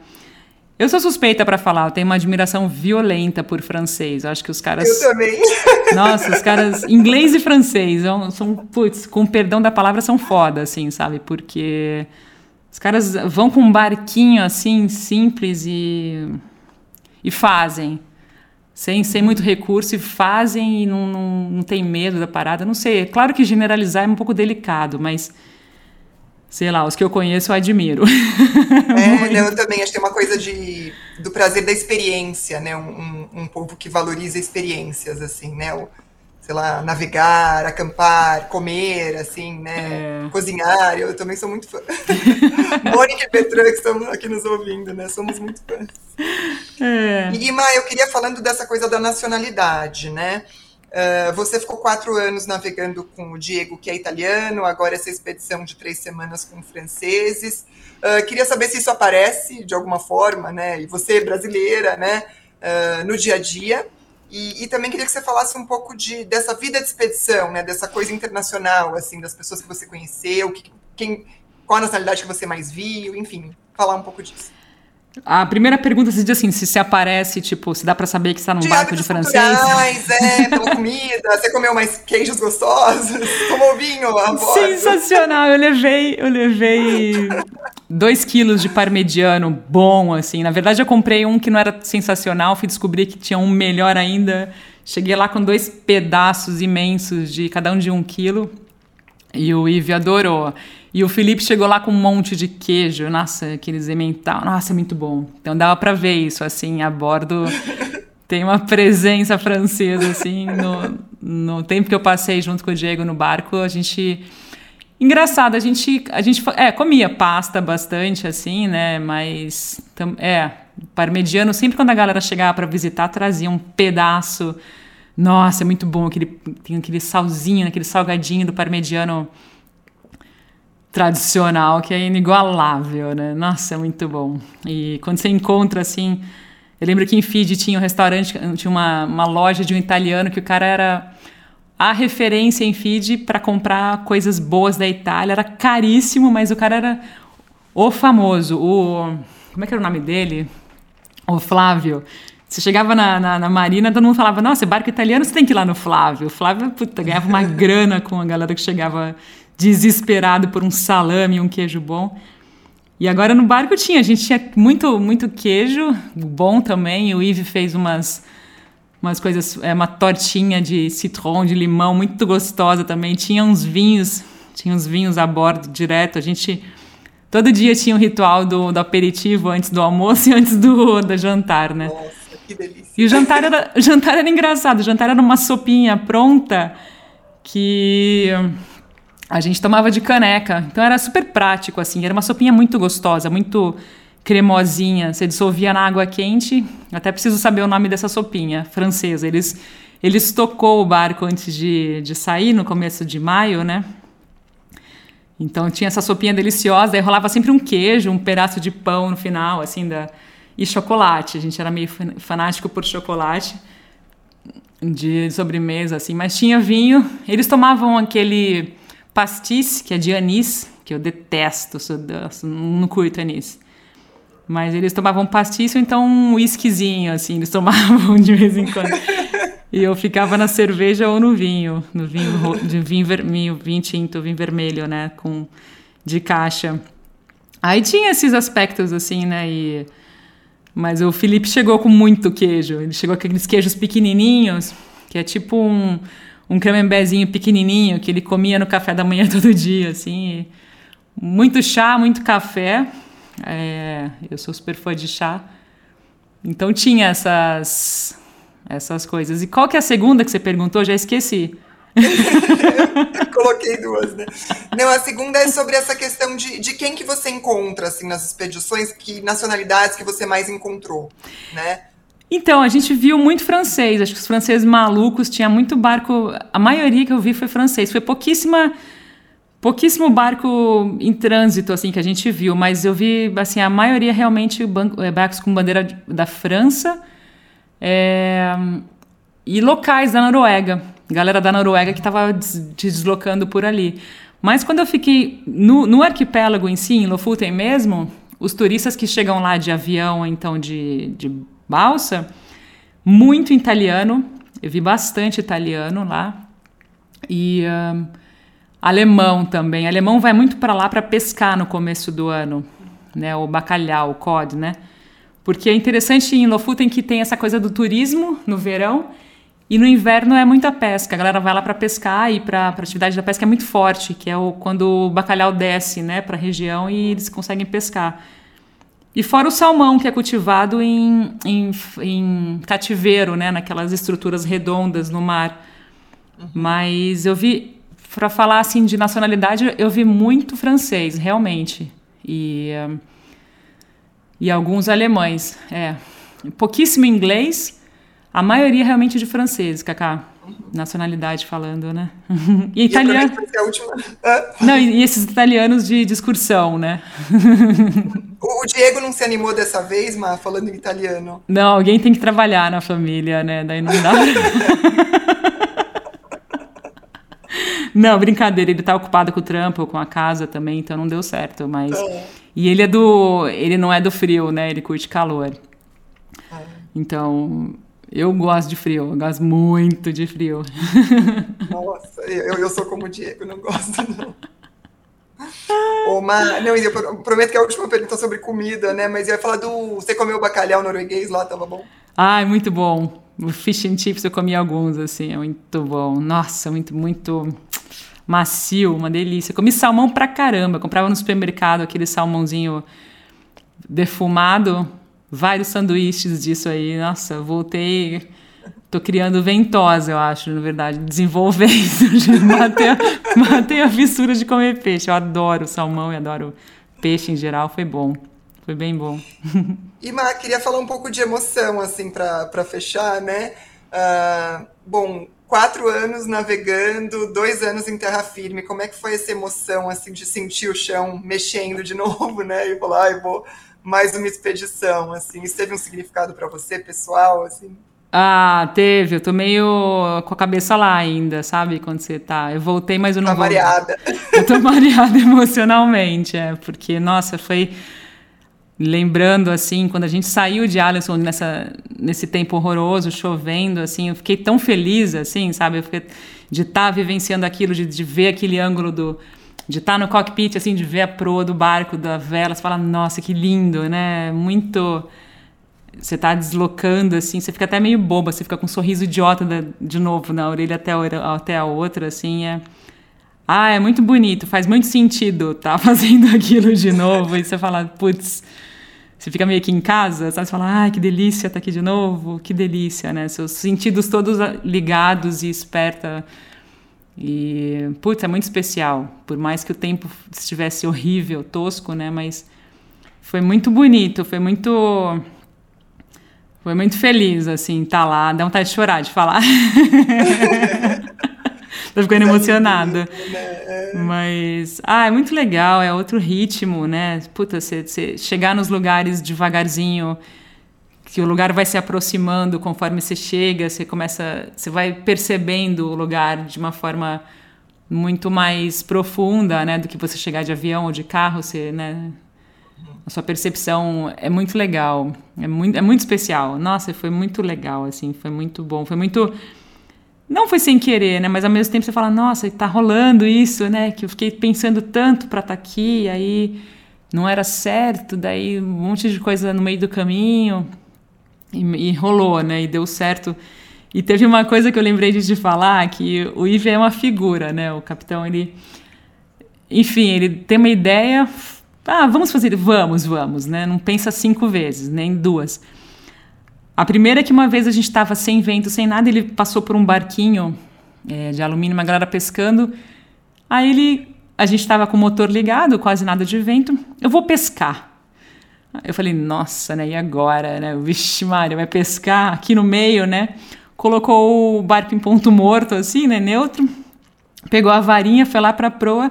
Eu sou suspeita para falar, eu tenho uma admiração violenta por francês. Eu acho que os caras. Eu também. [LAUGHS] Nossa, os caras. Inglês e francês são, são, putz, com perdão da palavra, são foda, assim, sabe? Porque os caras vão com um barquinho assim, simples e. e fazem sem, sem muito recurso e fazem e não, não, não tem medo da parada. Não sei, é claro que generalizar é um pouco delicado, mas sei lá, os que eu conheço eu admiro. [LAUGHS] É, eu também acho que tem uma coisa de, do prazer da experiência, né? Um, um, um povo que valoriza experiências, assim, né? O, sei lá, navegar, acampar, comer, assim, né? É. Cozinhar. Eu também sou muito fã. [LAUGHS] Mônica e Petran, que estão aqui nos ouvindo, né? Somos muito fãs. É. E, eu queria falando dessa coisa da nacionalidade, né? Uh, você ficou quatro anos navegando com o Diego, que é italiano, agora essa expedição de três semanas com franceses. Uh, queria saber se isso aparece de alguma forma, né? E você, brasileira, né? Uh, no dia a dia. E, e, também queria que você falasse um pouco de, dessa vida de expedição, né? Dessa coisa internacional, assim, das pessoas que você conheceu, que, quem, qual a nacionalidade que você mais viu, enfim, falar um pouco disso. A primeira pergunta se diz assim, se se aparece, tipo, se dá para saber que está num barco de francês. é, pela [LAUGHS] comida, você comeu mais queijos gostosos, tomou vinho, a Sensacional, eu levei, eu levei dois quilos de parmegiano bom, assim. Na verdade, eu comprei um que não era sensacional, fui descobrir que tinha um melhor ainda. Cheguei lá com dois pedaços imensos de cada um de um quilo. E o Ive adorou. E o Felipe chegou lá com um monte de queijo, nossa, aqueles emmental, nossa, muito bom. Então dava para ver isso, assim, a bordo. [LAUGHS] Tem uma presença francesa, assim, no, no tempo que eu passei junto com o Diego no barco, a gente... Engraçado, a gente, a gente é, comia pasta bastante, assim, né, mas, é, parmegiano, sempre quando a galera chegava para visitar, trazia um pedaço, nossa, é muito bom, aquele, tem aquele salzinho, aquele salgadinho do parmegiano tradicional que é inigualável, né? Nossa, é muito bom. E quando você encontra assim, eu lembro que em Fiji tinha um restaurante, tinha uma, uma loja de um italiano que o cara era a referência em Fiji para comprar coisas boas da Itália, era caríssimo, mas o cara era o famoso, o como é que era o nome dele? O Flávio. Você chegava na, na, na, Marina, todo mundo falava: Nossa, barco italiano, você tem que ir lá no Flávio. O Flávio, puta, ganhava uma [LAUGHS] grana com a galera que chegava desesperado por um salame e um queijo bom. E agora no barco tinha, a gente tinha muito, muito queijo, bom também. O Yves fez umas, umas coisas, é, uma tortinha de citron, de limão, muito gostosa também. Tinha uns vinhos, tinha uns vinhos a bordo direto. A gente todo dia tinha o um ritual do, do aperitivo antes do almoço e antes do, do jantar, né? Nossa, que delícia. E o jantar era, o jantar era engraçado. O jantar era uma sopinha pronta que a gente tomava de caneca. Então era super prático, assim. Era uma sopinha muito gostosa, muito cremosinha. Você dissolvia na água quente. Até preciso saber o nome dessa sopinha francesa. Eles, eles tocou o barco antes de, de sair, no começo de maio, né? Então tinha essa sopinha deliciosa. Aí rolava sempre um queijo, um pedaço de pão no final, assim, da... e chocolate. A gente era meio fanático por chocolate de sobremesa, assim. Mas tinha vinho. Eles tomavam aquele pastis, que é de anis, que eu detesto, sou, não curto anis. Mas eles tomavam pastis ou então um whiskyzinho, assim, eles tomavam de vez em quando. e eu ficava na cerveja ou no vinho, no vinho de vinho vermelho, vinho tinto, vinho vermelho, né, com de caixa. Aí tinha esses aspectos assim, né, e Mas o Felipe chegou com muito queijo. Ele chegou com aqueles queijos pequenininhos, que é tipo um, um camemberzinho pequenininho que ele comia no café da manhã [LAUGHS] todo dia, assim. Muito chá, muito café. É, eu sou super fã de chá. Então tinha essas essas coisas. E qual que é a segunda que você perguntou? Já esqueci. [LAUGHS] Coloquei duas, né? Não, a segunda é sobre essa questão de, de quem que você encontra, assim, nas expedições, que nacionalidades que você mais encontrou, né? Então, a gente viu muito francês. Acho que os franceses malucos tinha muito barco. A maioria que eu vi foi francês. Foi pouquíssima, pouquíssimo barco em trânsito assim que a gente viu, mas eu vi assim a maioria realmente eh, barcos com bandeira da França é, e locais da Noruega galera da Noruega que estava des deslocando por ali. Mas quando eu fiquei no, no arquipélago em si, em Lofoten mesmo, os turistas que chegam lá de avião, então de, de balsa, muito italiano, eu vi bastante italiano lá, e um, alemão também. Alemão vai muito para lá para pescar no começo do ano, né? O bacalhau, o cod, né? Porque é interessante em Lofoten que tem essa coisa do turismo no verão e no inverno é muita pesca. A galera vai lá para pescar e para a atividade da pesca é muito forte, que é o, quando o bacalhau desce né, para a região e eles conseguem pescar. E fora o salmão, que é cultivado em, em, em cativeiro, né, naquelas estruturas redondas no mar. Mas eu vi, para falar assim de nacionalidade, eu vi muito francês, realmente. E, e alguns alemães. É. Pouquíssimo inglês a maioria realmente de franceses, Cacá. Nacionalidade falando, né? [LAUGHS] E italiano. E a última. Não, e esses italianos de discursão, né? [LAUGHS] O Diego não se animou dessa vez, mas falando em italiano. Não, alguém tem que trabalhar na família, né? Daí não dá. [LAUGHS] não, brincadeira, ele tá ocupado com o trampo, com a casa também, então não deu certo, mas. É. E ele é do. Ele não é do frio, né? Ele curte calor. É. Então, eu gosto de frio, eu gosto muito de frio. [LAUGHS] Nossa, eu, eu sou como o Diego, não gosto não. Uma, não, eu prometo que é a última pergunta sobre comida, né? Mas eu ia falar do. Você comeu bacalhau norueguês lá, tava bom? Ai, muito bom. O fish and chips eu comi alguns, assim, é muito bom. Nossa, muito, muito macio, uma delícia. Eu comi salmão pra caramba. Eu comprava no supermercado aquele salmãozinho defumado vários sanduíches disso aí. Nossa, voltei. Tô criando ventosa, eu acho, na verdade, desenvolvendo. [LAUGHS] matei, matei a fissura de comer peixe. Eu adoro salmão e adoro peixe em geral, foi bom. Foi bem bom. [LAUGHS] E, Má, queria falar um pouco de emoção, assim, para fechar, né? Uh, bom, quatro anos navegando, dois anos em terra firme. Como é que foi essa emoção, assim, de sentir o chão mexendo de [LAUGHS] novo, né? E falar, ai, vou mais uma expedição, assim. Isso teve um significado para você, pessoal, assim? Ah, teve. Eu tô meio com a cabeça lá ainda, sabe? Quando você tá. Eu voltei, mas eu não tá vou. mareada. Eu tô mareada [LAUGHS] emocionalmente, é. Porque, nossa, foi. Lembrando, assim, quando a gente saiu de Alisson nessa, nesse tempo horroroso, chovendo, assim, eu fiquei tão feliz, assim, sabe? Eu fiquei, de estar tá vivenciando aquilo, de, de ver aquele ângulo do, de estar tá no cockpit, assim, de ver a proa do barco, da vela, você fala, nossa, que lindo, né? Muito. Você está deslocando, assim, você fica até meio boba, você fica com um sorriso idiota de novo na orelha até a, até a outra, assim, é. Ah, é muito bonito, faz muito sentido tá [LAUGHS] fazendo aquilo de novo. e você fala, putz, você fica meio que em casa, sabe? Você fala, ai, que delícia tá aqui de novo, que delícia, né? Seus sentidos todos ligados e esperta e, putz, é muito especial. Por mais que o tempo estivesse horrível, tosco, né? Mas foi muito bonito, foi muito. Foi muito feliz, assim, tá lá. Dá vontade de chorar, de falar. [LAUGHS] Tô ficando emocionada. Mas, ah, é muito legal, é outro ritmo, né? Puta, você chegar nos lugares devagarzinho que o lugar vai se aproximando conforme você chega, você começa, você vai percebendo o lugar de uma forma muito mais profunda, né, do que você chegar de avião ou de carro, você, né, a sua percepção é muito legal, é muito, é muito especial. Nossa, foi muito legal, assim, foi muito bom, foi muito não foi sem querer, né? Mas ao mesmo tempo você fala, nossa, tá rolando isso, né? Que eu fiquei pensando tanto para estar tá aqui, aí não era certo, daí um monte de coisa no meio do caminho e, e rolou, né? E deu certo. E teve uma coisa que eu lembrei de falar, que o Ive é uma figura, né? O capitão, ele... Enfim, ele tem uma ideia... Ah, vamos fazer... Vamos, vamos, né? Não pensa cinco vezes, nem duas. A primeira é que uma vez a gente estava sem vento, sem nada, ele passou por um barquinho é, de alumínio, uma galera pescando. Aí ele, a gente estava com o motor ligado, quase nada de vento. Eu vou pescar. Eu falei, nossa, né? E agora, né? Vixe, Mário, vai pescar aqui no meio, né? Colocou o barco em ponto morto, assim, né? Neutro. Pegou a varinha, foi lá para a proa.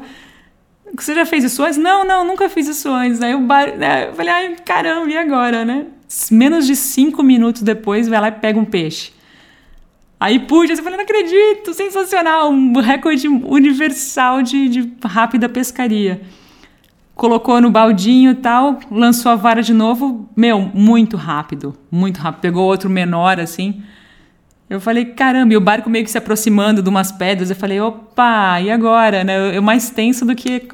Você já fez isso antes? Não, não, nunca fiz isso antes. Aí o bar... Né? Eu falei, ai, caramba, e agora, né? menos de cinco minutos depois, vai lá e pega um peixe. Aí puxa, eu falei, não acredito, sensacional, um recorde universal de, de rápida pescaria. Colocou no baldinho e tal, lançou a vara de novo, meu, muito rápido, muito rápido. Pegou outro menor assim. Eu falei, caramba, e o barco meio que se aproximando de umas pedras. Eu falei, opa, e agora? Né? Eu mais tenso do que.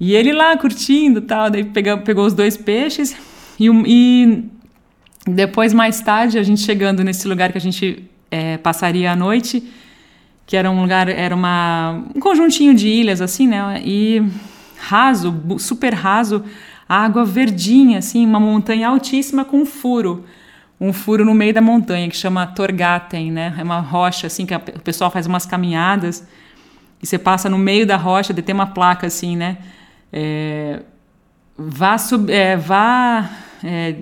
E ele lá curtindo tal. Daí pegou, pegou os dois peixes e, e depois, mais tarde, a gente chegando nesse lugar que a gente é, passaria a noite, que era um lugar, era uma, um conjuntinho de ilhas, assim, né? E raso, super raso, água verdinha, assim, uma montanha altíssima com um furo. Um furo no meio da montanha que chama Torgaten, né? É uma rocha, assim, que a, o pessoal faz umas caminhadas e você passa no meio da rocha, tem uma placa, assim, né? É, vá, sub, é, vá é,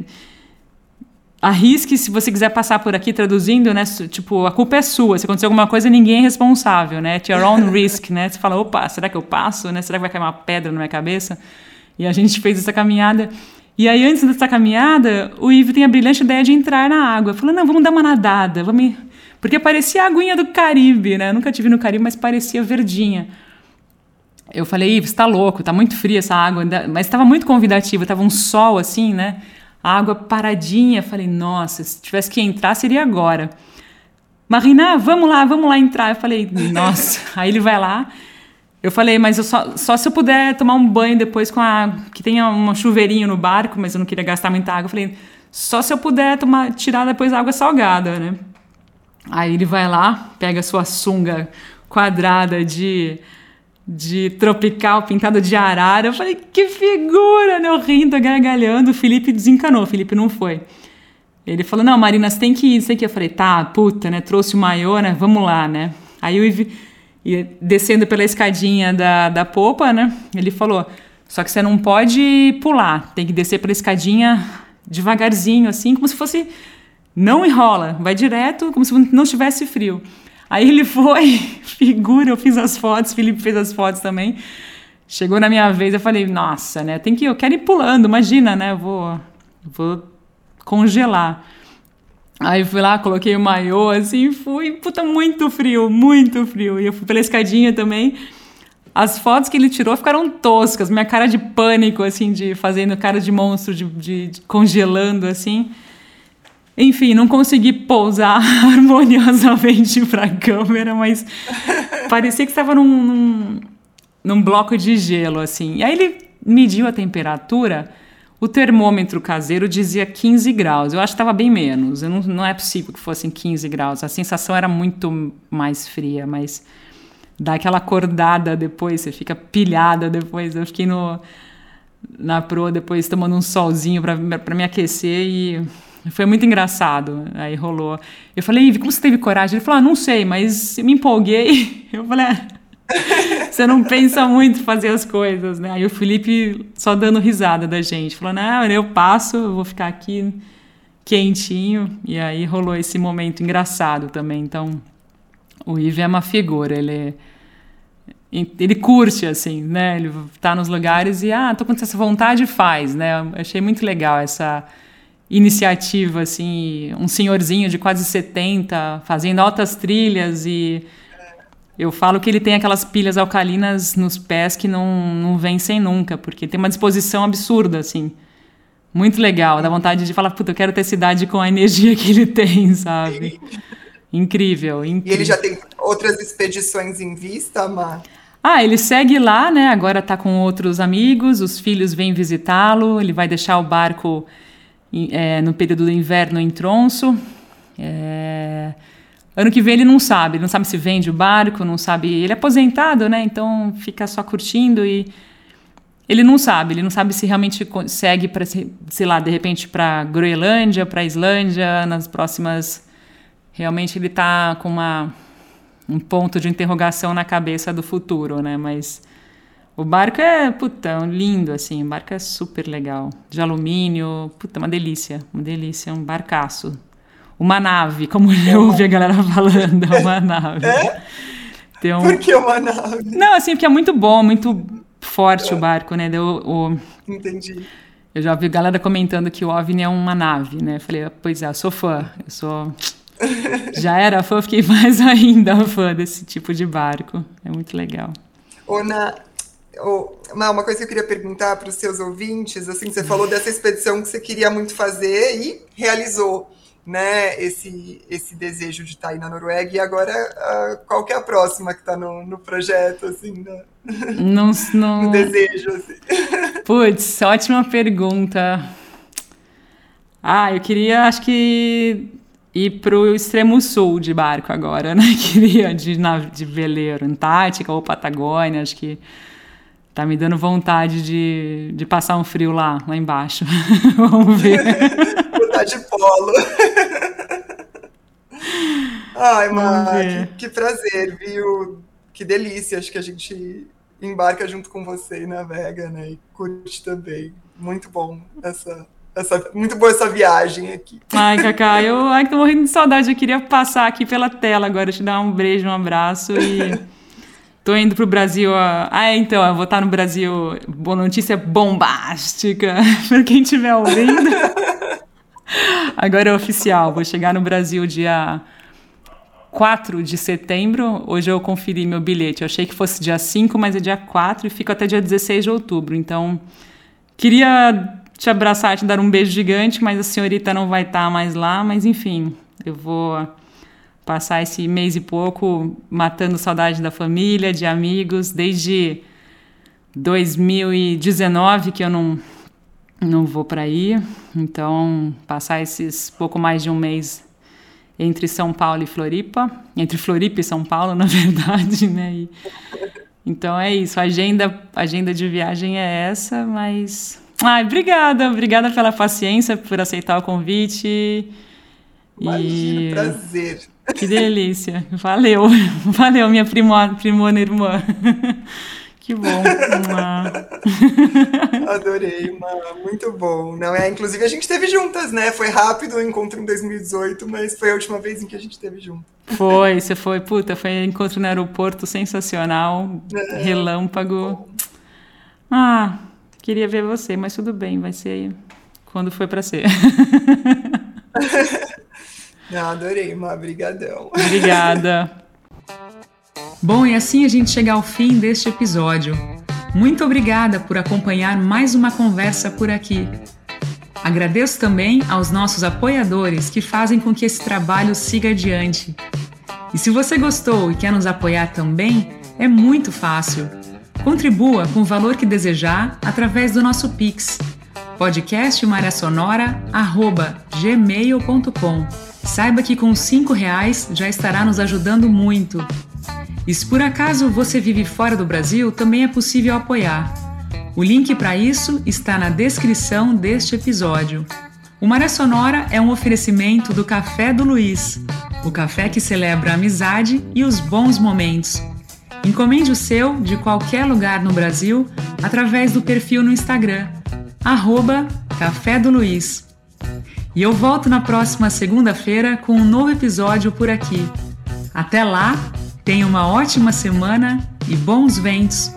arrisque se você quiser passar por aqui traduzindo, né? Tipo, a culpa é sua. Se acontecer alguma coisa, ninguém é responsável, né? At your own [LAUGHS] risk, né? Você fala, opa, será que eu passo? Né? Será que vai cair uma pedra na minha cabeça? E a gente [LAUGHS] fez essa caminhada. E aí, antes dessa caminhada, o Ivo tem a brilhante ideia de entrar na água. Falou, não, vamos dar uma nadada, vamos... Porque parecia a aguinha do Caribe, né? Eu nunca tive no Caribe, mas parecia verdinha. Eu falei, Ives, está louco, está muito fria essa água, mas estava muito convidativo, estava um sol assim, né? A água paradinha. Falei, nossa, se tivesse que entrar seria agora. Marina, vamos lá, vamos lá entrar. Eu falei, nossa. [LAUGHS] Aí ele vai lá. Eu falei, mas eu só, só se eu puder tomar um banho depois com a. que tenha um chuveirinho no barco, mas eu não queria gastar muita água. Eu falei, só se eu puder tomar, tirar depois a água salgada, né? Aí ele vai lá, pega a sua sunga quadrada de de tropical pintado de arara. Eu falei, que figura, né? Eu rindo, gargalhando. O Felipe desencanou, o Felipe não foi. Ele falou, não, Marina, você tem que ir, você tem que. Eu falei, tá, puta, né? Trouxe o maiô, né? Vamos lá, né? Aí eu ia descendo pela escadinha da, da popa, né? Ele falou, só que você não pode pular, tem que descer pela escadinha devagarzinho, assim, como se fosse... Não enrola, vai direto, como se não tivesse frio. Aí ele foi, [LAUGHS] figura, eu fiz as fotos, Felipe fez as fotos também. Chegou na minha vez, eu falei, nossa, né? Tem que, eu quero ir pulando, imagina, né? Eu vou, vou congelar. Aí fui lá, coloquei o maiô, assim, fui, puta, muito frio, muito frio. E eu fui pela escadinha também. As fotos que ele tirou ficaram toscas, minha cara de pânico, assim, de fazendo cara de monstro, de, de, de congelando, assim. Enfim, não consegui pousar [LAUGHS] harmoniosamente para a câmera, mas parecia que estava num, num, num, bloco de gelo, assim. E aí ele mediu a temperatura, o termômetro caseiro dizia 15 graus. Eu acho que estava bem menos. Não, não é possível que fossem 15 graus. A sensação era muito mais fria, mas dá aquela acordada depois, você fica pilhada depois. Eu fiquei no, na proa depois tomando um solzinho para me aquecer e foi muito engraçado. Aí rolou. Eu falei, Ive, como você teve coragem? Ele falou, ah, não sei, mas me empolguei. [LAUGHS] Eu falei, ah, [LAUGHS] você não pensa muito fazer as coisas, né? Aí o Felipe só dando risada da gente. Falou, não, eu passo, eu vou ficar aqui quentinho. E aí rolou esse momento engraçado também. Então, o Ive é uma figura, ele é ele curte, assim, né? Ele tá nos lugares e, ah, tô com essa vontade, faz, né? Eu achei muito legal essa iniciativa, assim, um senhorzinho de quase 70 fazendo altas trilhas e eu falo que ele tem aquelas pilhas alcalinas nos pés que não, não vencem nunca, porque tem uma disposição absurda, assim. Muito legal, dá vontade de falar, puta, eu quero ter cidade com a energia que ele tem, [LAUGHS] sabe? Incrível, incrível. E ele já tem outras expedições em vista, Mar? Ah, ele segue lá, né? Agora tá com outros amigos, os filhos vêm visitá-lo, ele vai deixar o barco é, no período do inverno em Tronço. É... Ano que vem ele não sabe, não sabe se vende o barco, não sabe. Ele é aposentado, né? Então fica só curtindo e ele não sabe, ele não sabe se realmente segue para, sei lá, de repente para Groenlândia, para Islândia, nas próximas. Realmente ele está com uma um ponto de interrogação na cabeça do futuro, né? Mas o barco é, puta, lindo, assim, o barco é super legal. De alumínio, puta, uma delícia, uma delícia, um barcaço. Uma nave, como [LAUGHS] eu ouvi a galera falando, uma nave. É? Um... Por que uma nave? Não, assim, porque é muito bom, muito forte é. o barco, né? Deu, o... Entendi. Eu já ouvi galera comentando que o OVNI é uma nave, né? Eu falei, pois é, eu sou fã, eu sou [LAUGHS] já era fã, fiquei [LAUGHS] mais ainda fã desse tipo de barco. É muito legal. Ona, oh, uma coisa que eu queria perguntar para os seus ouvintes, assim, você falou dessa [LAUGHS] expedição que você queria muito fazer e realizou, né, esse, esse desejo de estar aí na Noruega, e agora uh, qual que é a próxima que está no, no projeto, assim, no, [LAUGHS] não, não... no desejo, assim? [LAUGHS] Putz, ótima pergunta. Ah, eu queria, acho que ir pro extremo sul de barco agora, né? Queria de, de veleiro, Antártica ou Patagônia, acho que tá me dando vontade de, de passar um frio lá, lá embaixo. [LAUGHS] Vamos ver. Botar [LAUGHS] de polo. Ai, Mar, que, que, prazer, viu? Que delícia, acho que a gente embarca junto com você e navega, né? E curte também. Muito bom essa essa, muito boa essa viagem aqui. Ai, [LAUGHS] Cacá, eu ai, tô morrendo de saudade. Eu queria passar aqui pela tela agora, te dar um beijo, um abraço e. Tô indo pro Brasil. Ah, então, eu vou estar no Brasil. Boa notícia bombástica [LAUGHS] para quem estiver ouvindo. [LAUGHS] Agora é oficial. Vou chegar no Brasil dia 4 de setembro. Hoje eu conferi meu bilhete. Eu achei que fosse dia 5, mas é dia 4 e fico até dia 16 de outubro. Então, queria te abraçar, te dar um beijo gigante, mas a senhorita não vai estar tá mais lá. Mas enfim, eu vou passar esse mês e pouco matando saudade da família, de amigos, desde 2019 que eu não não vou para aí. Então, passar esses pouco mais de um mês entre São Paulo e Floripa, entre Floripa e São Paulo, [LAUGHS] na verdade, né? E, então é isso, a agenda, agenda de viagem é essa, mas Ai, obrigada, obrigada pela paciência, por aceitar o convite. Imagina, e... prazer. Que delícia. Valeu, [LAUGHS] valeu, minha primo, primona irmã. [LAUGHS] Que bom. [LAUGHS] Adorei, muito bom. Não é, inclusive a gente esteve juntas, né? Foi rápido o encontro em 2018, mas foi a última vez em que a gente esteve junto. Foi, você foi, puta, foi encontro no aeroporto sensacional, é, relâmpago. Ah, Queria ver você, mas tudo bem, vai ser quando foi para ser. Não, adorei, Má, brigadão. Obrigada. Bom, e assim a gente chega ao fim deste episódio. Muito obrigada por acompanhar mais uma conversa por aqui. Agradeço também aos nossos apoiadores que fazem com que esse trabalho siga adiante. E se você gostou e quer nos apoiar também, é muito fácil Contribua com o valor que desejar através do nosso Pix, podcastmariasonora.gmail.com. Saiba que com cinco reais já estará nos ajudando muito. E se por acaso você vive fora do Brasil, também é possível apoiar. O link para isso está na descrição deste episódio. O Maré Sonora é um oferecimento do Café do Luiz, o café que celebra a amizade e os bons momentos Encomende o seu de qualquer lugar no Brasil através do perfil no Instagram, arroba Café do Luiz. E eu volto na próxima segunda-feira com um novo episódio por aqui. Até lá, tenha uma ótima semana e bons ventos!